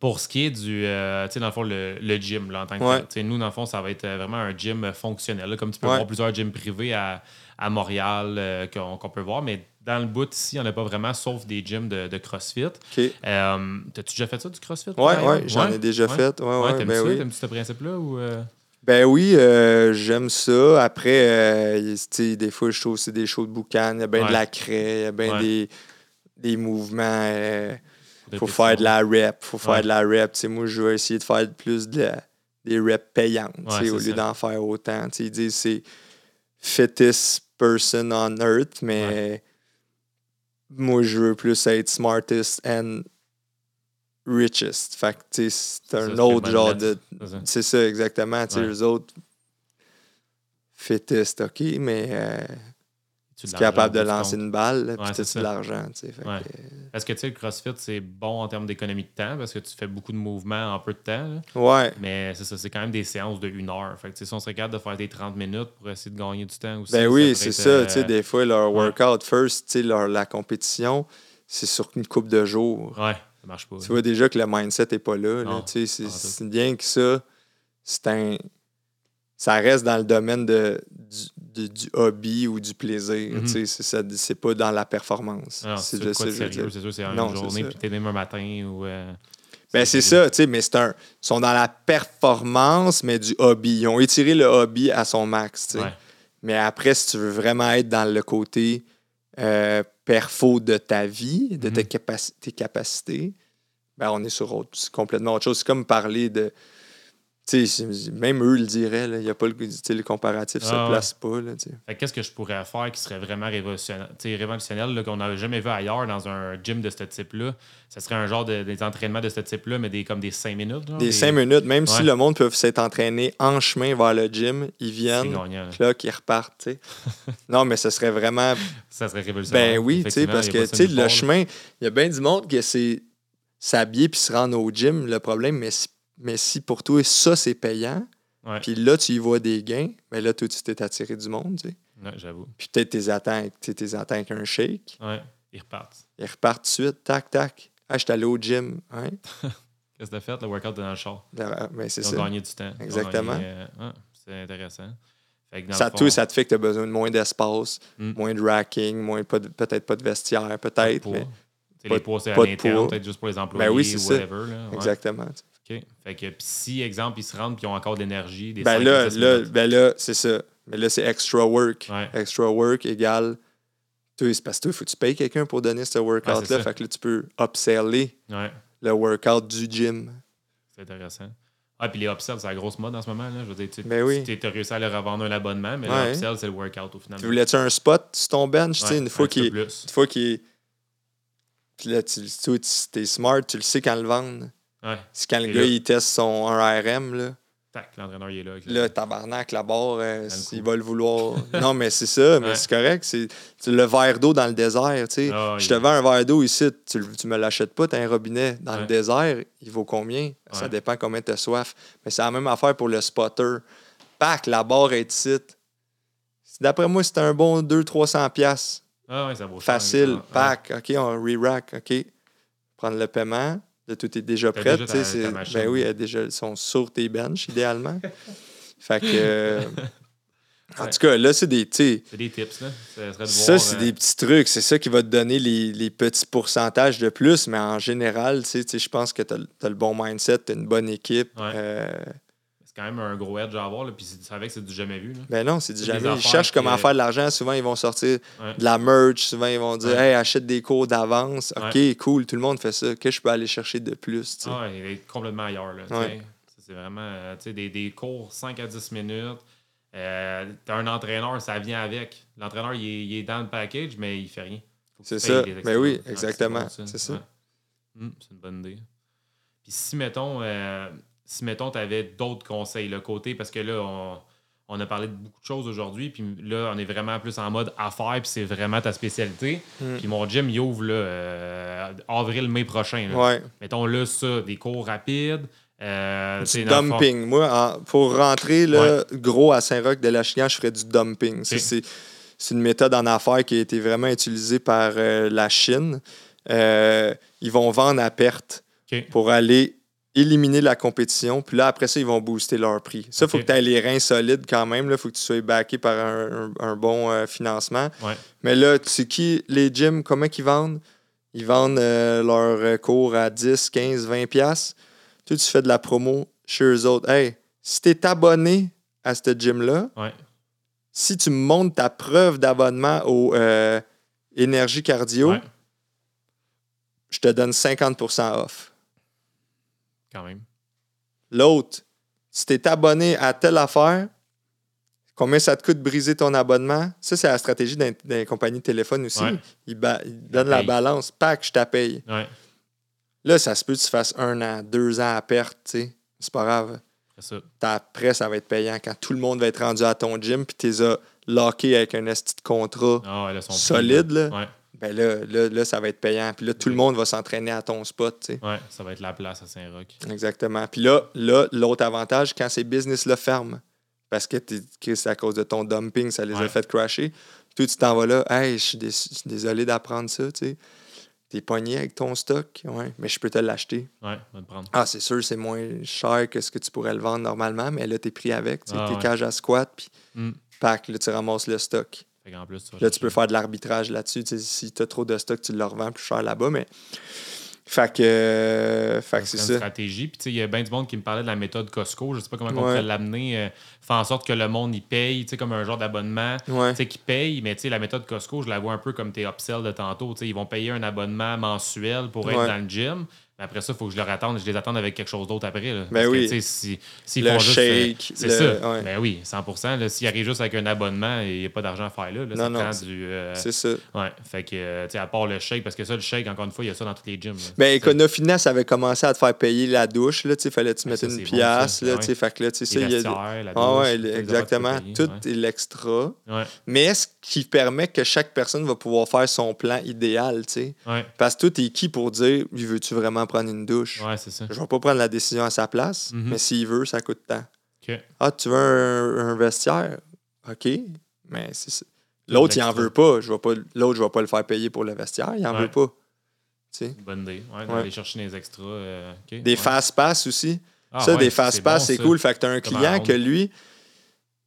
[SPEAKER 1] pour ce qui est du, euh, tu sais, dans le fond, le, le gym, là, en tant que
[SPEAKER 2] Ouais.
[SPEAKER 1] tel. Nous, dans le fond, ça va être vraiment un gym fonctionnel, là, comme tu peux voir plusieurs gyms privés à, à Montréal qu'on qu'on peut voir, mais dans le bout ici, il n'y en a pas vraiment, sauf des gyms de, de CrossFit. Euh, T'as-tu déjà fait ça, du CrossFit?
[SPEAKER 2] Ouais,
[SPEAKER 1] d'ailleurs?
[SPEAKER 2] ouais, j'en ai déjà
[SPEAKER 1] Ouais.
[SPEAKER 2] fait. Ouais,
[SPEAKER 1] Ouais,
[SPEAKER 2] ouais,
[SPEAKER 1] t'aimes
[SPEAKER 2] ben oui.
[SPEAKER 1] T'aimes-tu ce principe-là? Ou, euh,
[SPEAKER 2] Ben oui, euh, j'aime ça. Après, des fois, je trouve aussi des shows de boucan. Il y a bien
[SPEAKER 1] Ouais.
[SPEAKER 2] de la craie, il y a bien
[SPEAKER 1] Ouais.
[SPEAKER 2] des, des mouvements.
[SPEAKER 1] de
[SPEAKER 2] faut faire de la rep. faut faire
[SPEAKER 1] Ouais.
[SPEAKER 2] de la rep. Tu sais, moi, je vais essayer de faire plus de la- des reps payantes
[SPEAKER 1] Ouais,
[SPEAKER 2] au
[SPEAKER 1] c'est
[SPEAKER 2] lieu d'en faire autant. Tu sais, ils disent c'est fittest person on earth, mais moi, je veux plus être smartest and richest. Fait que, c'est un
[SPEAKER 1] c'est
[SPEAKER 2] autre genre de.
[SPEAKER 1] C'est ça.
[SPEAKER 2] Exactement. Tu sais,
[SPEAKER 1] Ouais.
[SPEAKER 2] eux autres, fittest, OK, mais euh,
[SPEAKER 1] Tu
[SPEAKER 2] es capable de lancer une balle, puis tu de l'argent.
[SPEAKER 1] comptes. Parce que tu sais, le CrossFit, c'est bon en termes d'économie de temps parce que tu fais beaucoup de mouvements en peu de temps.
[SPEAKER 2] ouais.
[SPEAKER 1] Mais c'est ça, c'est quand même des séances de une heure. Fait que, si on serait capable de faire des 30 minutes pour essayer de gagner du temps aussi.
[SPEAKER 2] Ben oui, c'est ça.
[SPEAKER 1] euh,
[SPEAKER 2] tu sais, des fois, leur workout first, tu sais, leur, la compétition, c'est sur une coupe de jours.
[SPEAKER 1] Ouais, ça marche pas.
[SPEAKER 2] Tu vois déjà que le mindset n'est pas là. c'est bien que ça, c'est un. Ça reste dans le domaine de, du, du- du hobby ou du plaisir. Tu sais, c'est pas dans la performance.
[SPEAKER 1] Non,
[SPEAKER 2] c'est de
[SPEAKER 1] quoi sérieux, c'est sûr, c'est
[SPEAKER 2] Non,
[SPEAKER 1] une journée, puis t'es même un matin ou. euh,
[SPEAKER 2] Ben, c'est ça, tu sais, mais c'est un. Ils sont dans la performance, mais du hobby. Ils ont étiré le hobby à son max, tu sais.
[SPEAKER 1] Ouais.
[SPEAKER 2] Mais après, si tu veux vraiment être dans le côté euh, perfo de ta vie, de tes,
[SPEAKER 1] Mhm.
[SPEAKER 2] capaci- tes capacités, ben on est sur autre, c'est complètement autre chose. C'est comme parler de. C'est- même eux le diraient, il y a pas le, le comparatif ne
[SPEAKER 1] Ah
[SPEAKER 2] se
[SPEAKER 1] ouais.
[SPEAKER 2] place pas.
[SPEAKER 1] Qu'est-ce que je pourrais faire qui serait vraiment révolutionnel, révolutionnaire là, qu'on n'avait jamais vu ailleurs dans un gym de ce type-là? Ça serait un genre de, des entraînements de ce type-là, mais des, comme des 5 minutes. genre,
[SPEAKER 2] Des cinq minutes, même si le monde peut s'être entraîné en chemin vers le gym, ils
[SPEAKER 1] C'est
[SPEAKER 2] viennent,
[SPEAKER 1] gagnant. là.
[SPEAKER 2] qu'ils repartent. non, mais ce serait vraiment
[SPEAKER 1] Ça serait révolutionnaire.
[SPEAKER 2] Ben oui, parce que
[SPEAKER 1] ça
[SPEAKER 2] le chemin, il y a bien du monde que c'est s'habiller puis se rendre au gym, le problème, mais si, mais si pour toi, ça, c'est payant, puis là, tu y vois des gains, mais là, toi, tu t'es attiré du monde, tu sais.
[SPEAKER 1] Ouais, j'avoue.
[SPEAKER 2] Puis peut-être tes attentes, tes attentes avec un shake,
[SPEAKER 1] Ouais, ils repartent.
[SPEAKER 2] ils repartent tout de suite, tac, tac. Ah, je suis allé au gym. Hein?
[SPEAKER 1] Qu'est-ce que t'as fait? Le workout dans le char?
[SPEAKER 2] Là, Mais c'est
[SPEAKER 1] Ils ont
[SPEAKER 2] ça.
[SPEAKER 1] gagné du temps.
[SPEAKER 2] Exactement.
[SPEAKER 1] gagné, euh, ouais, c'est intéressant. Fait que dans
[SPEAKER 2] Ça,
[SPEAKER 1] fond,
[SPEAKER 2] ça te fait que tu as besoin de moins d'espace,
[SPEAKER 1] Mm.
[SPEAKER 2] moins de racking, moins pas de- peut-être pas de vestiaire,
[SPEAKER 1] pas de
[SPEAKER 2] peut-être,
[SPEAKER 1] poids.
[SPEAKER 2] mais
[SPEAKER 1] Tu sais,
[SPEAKER 2] pas
[SPEAKER 1] les
[SPEAKER 2] de-
[SPEAKER 1] poids, c'est à
[SPEAKER 2] pas de
[SPEAKER 1] l'interne, peut-être juste pour les employés
[SPEAKER 2] Ben oui, c'est
[SPEAKER 1] ou
[SPEAKER 2] ça.
[SPEAKER 1] whatever. Là. Ouais.
[SPEAKER 2] exactement.
[SPEAKER 1] OK. Fait que puis si, exemple, ils se rendent et ils ont encore de l'énergie, des
[SPEAKER 2] Ben
[SPEAKER 1] 5
[SPEAKER 2] là,
[SPEAKER 1] à 10
[SPEAKER 2] là, ben là, c'est ça. Mais là, c'est extra work.
[SPEAKER 1] Ouais.
[SPEAKER 2] Extra work égale. C'est parce que toi, il faut que tu payes quelqu'un pour donner ce workout-là. fait que là, tu peux upseller
[SPEAKER 1] Ouais,
[SPEAKER 2] le workout du gym.
[SPEAKER 1] c'est intéressant. Ah, puis les upsells, c'est la grosse mode en ce moment. Là. Je veux dire, tu
[SPEAKER 2] Ben oui.
[SPEAKER 1] as réussi à leur revendre un abonnement, mais
[SPEAKER 2] Ouais.
[SPEAKER 1] l'upsell, c'est le workout au final.
[SPEAKER 2] Tu voulais-tu un spot sur ton bench?
[SPEAKER 1] Ouais,
[SPEAKER 2] une fois qu'il. Une fois qu'il. Puis là, tu, tu, tu es smart, tu le sais quand le vendre.
[SPEAKER 1] Ouais.
[SPEAKER 2] C'est quand le
[SPEAKER 1] Et
[SPEAKER 2] gars,
[SPEAKER 1] là-
[SPEAKER 2] il teste son 1RM, là.
[SPEAKER 1] Tac, l'entraîneur, il est là.
[SPEAKER 2] Là, tabarnak, la barre, euh,
[SPEAKER 1] le coup.
[SPEAKER 2] va le vouloir. non, mais c'est ça, mais
[SPEAKER 1] Ouais.
[SPEAKER 2] c'est correct. C'est le verre d'eau dans le désert, tu sais.
[SPEAKER 1] Ah,
[SPEAKER 2] je
[SPEAKER 1] il-
[SPEAKER 2] te vends un verre d'eau ici, tu, le- tu me l'achètes pas, t'as un robinet. Dans le désert, il vaut combien? Ça dépend combien tu as soif. Mais c'est la même affaire pour le spotter. Pac, la barre est ici. D'après moi, c'est un bon 200-300$. piastres.
[SPEAKER 1] Ah, ouais, ça vaut
[SPEAKER 2] Facile, pack, OK, on re-rack, OK. Prendre le paiement. Tout est déjà prêt.
[SPEAKER 1] déjà ta- ta machine.
[SPEAKER 2] Ben oui, elles déjà, sont sur tes benches, idéalement. fait que. euh, En
[SPEAKER 1] Ouais.
[SPEAKER 2] tout cas, là, c'est des.
[SPEAKER 1] C'est des tips, là. Ça,
[SPEAKER 2] c'est
[SPEAKER 1] euh,
[SPEAKER 2] des petits trucs. C'est ça qui va te donner les, les petits pourcentages de plus. Mais en général, je pense que tu as, le bon mindset, tu as une bonne équipe.
[SPEAKER 1] Ouais.
[SPEAKER 2] Euh,
[SPEAKER 1] C'est quand même un gros edge à avoir, là, puis c'est avec, c'est du jamais vu. Là.
[SPEAKER 2] ben non, c'est du jamais. Ils
[SPEAKER 1] affaires
[SPEAKER 2] cherchent comment
[SPEAKER 1] que-
[SPEAKER 2] faire de l'argent. Souvent, ils vont sortir
[SPEAKER 1] Ouais.
[SPEAKER 2] de la merch. Souvent, ils vont dire
[SPEAKER 1] Ouais.
[SPEAKER 2] Hey, achète des cours d'avance. OK,
[SPEAKER 1] Ouais.
[SPEAKER 2] cool, tout le monde fait ça. Qu'est-ce que je peux aller chercher de plus?
[SPEAKER 1] Ah il est complètement ailleurs. C'est vraiment euh, des, des, cours 5 à 10 minutes. Euh, tu as un entraîneur, ça vient avec. L'entraîneur, il, est dans le package, mais il fait rien.
[SPEAKER 2] C'est ça. Mais ben oui, exactement. C'est ça.
[SPEAKER 1] C'est une bonne idée. Puis si, mettons, euh, si, mettons, tu avais d'autres conseils, le côté, parce que là, on on a parlé de beaucoup de choses aujourd'hui, puis là, on est vraiment plus en mode affaires, puis c'est vraiment ta spécialité. Mm. Puis mon gym, il ouvre là, euh, avril-mai prochain. Mettons là, ça, des cours rapides. Euh,
[SPEAKER 2] du dumping. Moi, pour rentrer là, gros à Saint-Roch de la Chignan, je ferais du dumping. C'est une méthode en affaires qui a été vraiment utilisée par euh, la Chine. ils vont vendre à perte pour aller éliminer la compétition. Puis là, après ça, ils vont booster leur prix. Ça, il faut que tu aies les reins solides quand même. Il faut que tu sois backé par un, bon euh, financement. Mais là, tu sais qui, les gyms, comment ils vendent? Ils vendent euh, leurs euh, cours à 10, 15, 20 pièces. Toi, tu fais de la promo chez eux autres. Hey, si tu es abonné à ce gym-là, si tu montes ta preuve d'abonnement au énergie cardio, je te donne 50% off
[SPEAKER 1] même.
[SPEAKER 2] L'autre, si tu es abonné à telle affaire, combien ça te coûte de briser ton abonnement? Ça, c'est la stratégie d'un compagnie de téléphone aussi. Ils, donnent la balance. Pack, je t'appelle.
[SPEAKER 1] Ouais.
[SPEAKER 2] Là, ça se peut que tu fasses un an, deux ans à perte, tu sais. C'est pas grave.
[SPEAKER 1] Ça.
[SPEAKER 2] Après, ça va être payant quand tout le monde va être rendu à ton gym puis tu les as lockés avec un esti de contrat
[SPEAKER 1] ah
[SPEAKER 2] solide. Là ben là, là, ça va être payant. Puis là, tout le monde va s'entraîner à ton spot. Tu sais.
[SPEAKER 1] Ouais, ça va être la place à Saint-Roch.
[SPEAKER 2] Exactement. Puis là, là l'autre avantage, quand ces business-là ferment, parce que, c'est à cause de ton dumping, ça les a fait crasher, toi, tu t'en vas là, hey, je suis désolé d'apprendre ça, tu sais. T'es pogné avec ton stock, ouais, mais je peux te l'acheter.
[SPEAKER 1] Ouais, va te prendre.
[SPEAKER 2] Ah, c'est sûr, c'est moins cher que ce que tu pourrais le vendre normalement, mais là, t'es pris avec, tu sais, ah, t'es cage à squat, puis mm. pack, là, tu ramasses le stock.
[SPEAKER 1] Plus,
[SPEAKER 2] là, tu peux faire de l'arbitrage là-dessus. Si tu as trop de stock, tu le revends plus cher là-bas. Mais. Fait que, euh, c'est ça.
[SPEAKER 1] stratégie. Puis, il y a bien du monde qui me parlait de la méthode Costco. Je sais pas comment on pourrait l'amener. Euh, faire en sorte que le monde, il paye, comme un genre d'abonnement, qui paye. Mais, la méthode Costco, je la vois un peu comme tes upsells de tantôt. ils vont payer un abonnement mensuel pour être dans le gym. Mais après ça, il faut que je leur attende, je les attende avec quelque chose d'autre après. Là.
[SPEAKER 2] Ben oui.
[SPEAKER 1] Que, si, si
[SPEAKER 2] le shake.
[SPEAKER 1] C'est ça. Ben oui, 100% S'il arrive juste avec un abonnement, il n'y a pas d'argent à faire là.
[SPEAKER 2] non, non. Euh, c'est ça.
[SPEAKER 1] Ouais. Fait que, euh, à part le shake, parce que ça, le shake, encore une fois, il y a ça dans tous les gyms.
[SPEAKER 2] Ben, Econofitness avait commencé à te faire payer la douche. Il fallait que tu mettes une pièce. Là, Fait que là, tu sais, il y a. La ah, ouais, exactement. Tout est l'extra. Mais ce qui permet que chaque personne va pouvoir faire son plan idéal. sais? Parce que toi, es qui pour dire, veux-tu vraiment prendre une douche.
[SPEAKER 1] Ouais, c'est ça.
[SPEAKER 2] Je vais pas prendre la décision à sa place, mhm. mais s'il veut, ça coûte tant.
[SPEAKER 1] OK.
[SPEAKER 2] Ah, tu veux un, vestiaire? OK. Mais c'est L'autre, il en veut pas. Je pas. L'autre, je vais pas le faire payer pour le vestiaire. Il en veut pas.
[SPEAKER 1] Bonne idée. Ouais, Aller chercher des extras. Euh,
[SPEAKER 2] des fast-pass aussi. Ah, ça, des fast-pass, c'est cool. Fait que tu as un client que lui,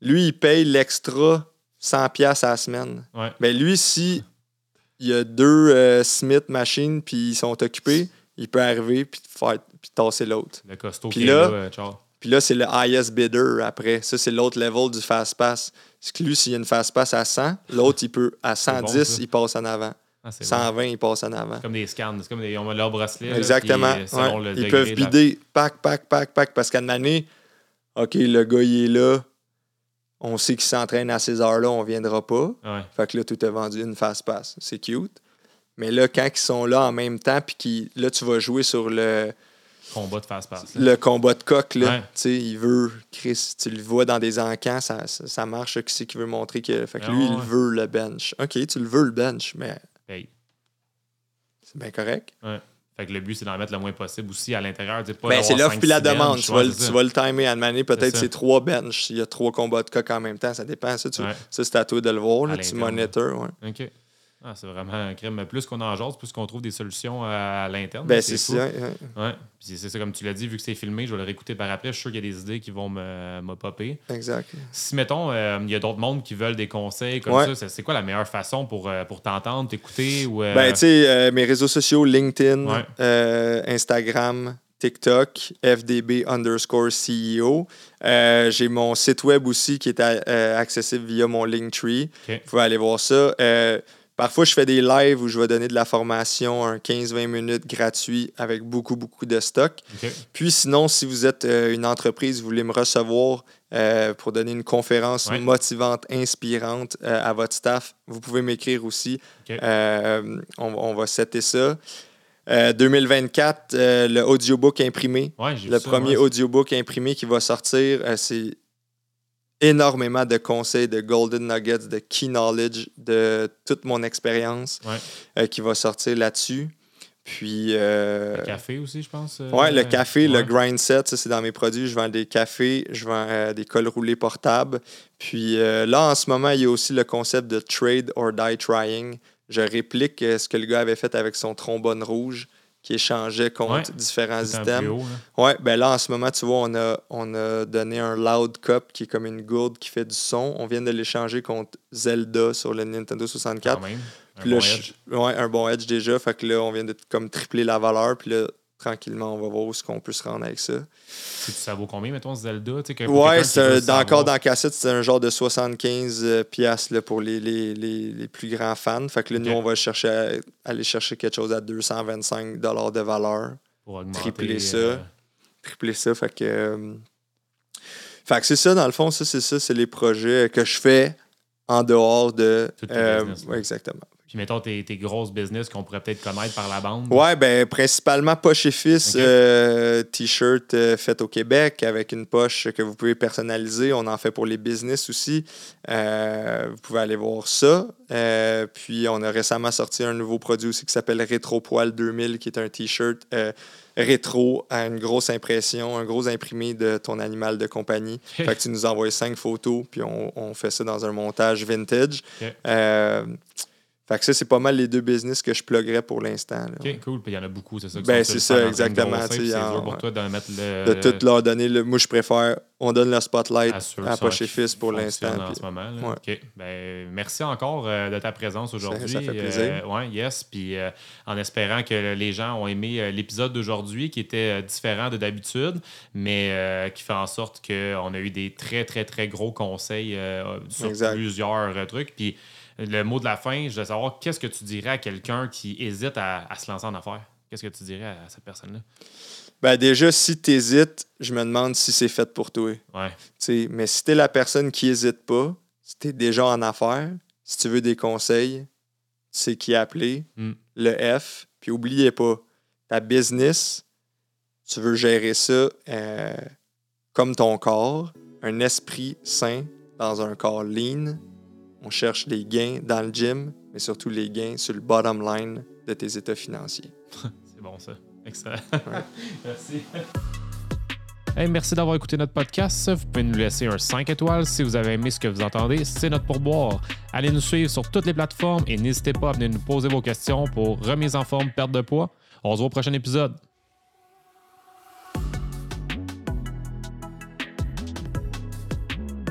[SPEAKER 2] lui, il paye l'extra 100$ à la semaine. Mais lui, si il y a deux euh, Smith machines puis ils sont occupés, il peut arriver puis faire puis tasser l'autre.
[SPEAKER 1] Le costaud puis là, euh,
[SPEAKER 2] Puis là, c'est le highest bidder après. Ça, c'est l'autre level du fast pass. C'est que lui, s'il y a une fast pass à 100, l'autre, il peut à 110, il passe en avant. 120, ah, il passe en avant.
[SPEAKER 1] comme des scans, c'est comme des, ont leur bracelet.
[SPEAKER 2] Exactement. ils peuvent bider, pack, pack, pack, pack, parce qu'à une année, OK, le gars, il est là. On sait qu'il s'entraîne à ces heures-là, on ne viendra pas. Fait que là, tout est vendu une fast pass. C'est cute. Mais là, quand ils sont là en même temps, puis là, tu vas jouer sur le.
[SPEAKER 1] Combat de face-passe.
[SPEAKER 2] Le combat de coq, là. Tu sais, il veut. Chris, tu le vois dans des encans, ça, ça, marche. Qui c'est qui veut montrer que. Fait que lui, il veut le bench. OK, tu le veux, le bench, mais. C'est bien correct.
[SPEAKER 1] Ouais. Fait que le but, c'est d'en mettre le moins possible aussi à l'intérieur.
[SPEAKER 2] Ben, c'est l'offre puis la demande. Tu vas, le, tu vas, le timer à demander. Peut-être c'est trois benches. Il y a trois combats de coq en même temps. Ça dépend. Ça, tu, ça c'est à toi de le voir. Là, tu monitors. Ouais.
[SPEAKER 1] OK. Ah, c'est vraiment un crime. Plus qu'on en jase, plus qu'on trouve des solutions à, l'interne.
[SPEAKER 2] Ben, c'est ça.
[SPEAKER 1] Ouais. c'est ça, comme tu l'as dit, vu que c'est filmé, je vais le réécouter par après. Je suis sûr qu'il y a des idées qui vont me, popper.
[SPEAKER 2] Exact.
[SPEAKER 1] Si, mettons, euh, il y a d'autres mondes qui veulent des conseils comme ça, c'est quoi la meilleure façon pour, euh, pour t'entendre, t'écouter? Ou, euh?
[SPEAKER 2] Ben, tu sais, mes réseaux sociaux, LinkedIn, Instagram, TikTok, FDB underscore CEO. J'ai mon site web aussi qui est accessible via mon Linktree. Vous pouvez aller voir ça Parfois, je fais des lives où je vais donner de la formation, un 15-20 minutes gratuit avec beaucoup, beaucoup de stock. Puis sinon, si vous êtes euh, une entreprise, vous voulez me recevoir euh, pour donner une conférence motivante, inspirante euh, à votre staff, vous pouvez m'écrire aussi. On, on, va setter ça. 2024, le audiobook imprimé. le premier audiobook imprimé qui va sortir, c'est énormément de conseils, de golden nuggets, de key knowledge, de toute mon expérience euh, qui va sortir là-dessus. Puis. Euh,
[SPEAKER 1] le café aussi, je pense.
[SPEAKER 2] Euh, oui, le café, le grind set, ça, c'est dans mes produits. Je vends des cafés, je vends des cols roulés portables. Puis là, en ce moment, il y a aussi le concept de trade or die trying. Je réplique ce que le gars avait fait avec son trombone rouge qui échangeait contre différents items. Oui, ben là, en ce moment, tu vois, on a, on a donné un Loud Cup qui est comme une gourde qui fait du son. On vient de l'échanger contre Zelda sur le Nintendo 64. Quand même. un bon edge. Ouais, un bon edge déjà. Fait que là, on vient de comme tripler la valeur. Puis là, tranquillement, on va voir où est-ce qu'on peut se rendre avec ça.
[SPEAKER 1] Ça vaut combien, mettons, Zelda?
[SPEAKER 2] Ouais, c'est encore dans cassette, c'est un genre de 75 euh, piastres pour les, les, les, les, plus grands fans. Fait que là, nous, on va chercher aller chercher quelque chose à 225 de valeur.
[SPEAKER 1] Pour augmenter.
[SPEAKER 2] Tripler ça. Euh, tripler ça. Fait que... Euh, fait que c'est ça, dans le fond, ça, c'est ça, c'est les projets que je fais en dehors de... exactement.
[SPEAKER 1] Puis mettons tes, tes grosses business qu'on pourrait peut-être connaître par la bande.
[SPEAKER 2] Ouais, ben principalement poche et fils, euh, t-shirt euh, fait au Québec avec une poche que vous pouvez personnaliser. On en fait pour les business aussi. Euh, vous pouvez aller voir ça. puis on a récemment sorti un nouveau produit aussi qui s'appelle Retro Poil 2000, qui est un t-shirt rétro à une grosse impression, un gros imprimé de ton animal de compagnie. fait que tu nous envoies cinq photos, puis on, on, fait ça dans un montage vintage. Fait que ça, c'est pas mal les deux business que je pluguerais pour l'instant.
[SPEAKER 1] OK, cool. Puis il y en a beaucoup, c'est ça?
[SPEAKER 2] Ben, c'est ça, exactement.
[SPEAKER 1] C'est dur pour toi de mettre le...
[SPEAKER 2] De tout leur donner. Le... Moi, je préfère, on donne le spotlight à, Poche et Fils pour l'instant.
[SPEAKER 1] en ce moment. OK. Ben, merci encore euh, de ta présence aujourd'hui.
[SPEAKER 2] Ça, fait plaisir.
[SPEAKER 1] Euh, ouais, yes. Puis euh, en espérant que les gens ont aimé l'épisode d'aujourd'hui qui était différent de d'habitude, mais qui fait en sorte qu'on a eu des très, très, très gros conseils sur plusieurs trucs. Puis le mot de la fin, je veux savoir qu'est-ce que tu dirais à quelqu'un qui hésite à, se lancer en affaires? Qu'est-ce que tu dirais à cette personne-là?
[SPEAKER 2] Ben déjà, si tu hésites, je me demande si c'est fait pour toi.
[SPEAKER 1] Ouais.
[SPEAKER 2] mais si tu es la personne qui hésite pas, si tu es déjà en affaires, si tu veux des conseils, c'est qui appeler, hmm. le F. Puis oubliez pas, ta business, tu veux gérer ça euh, comme ton corps, un esprit sain dans un corps lean, on cherche les gains dans le gym, mais surtout les gains sur le bottom line de tes états financiers.
[SPEAKER 1] C'est bon ça. Excellent. merci. merci d'avoir écouté notre podcast. Vous pouvez nous laisser un 5 étoiles si vous avez aimé ce que vous entendez. C'est notre pourboire. Allez nous suivre sur toutes les plateformes et n'hésitez pas à venir nous poser vos questions pour remise en forme, perte de poids. On se voit au prochain épisode.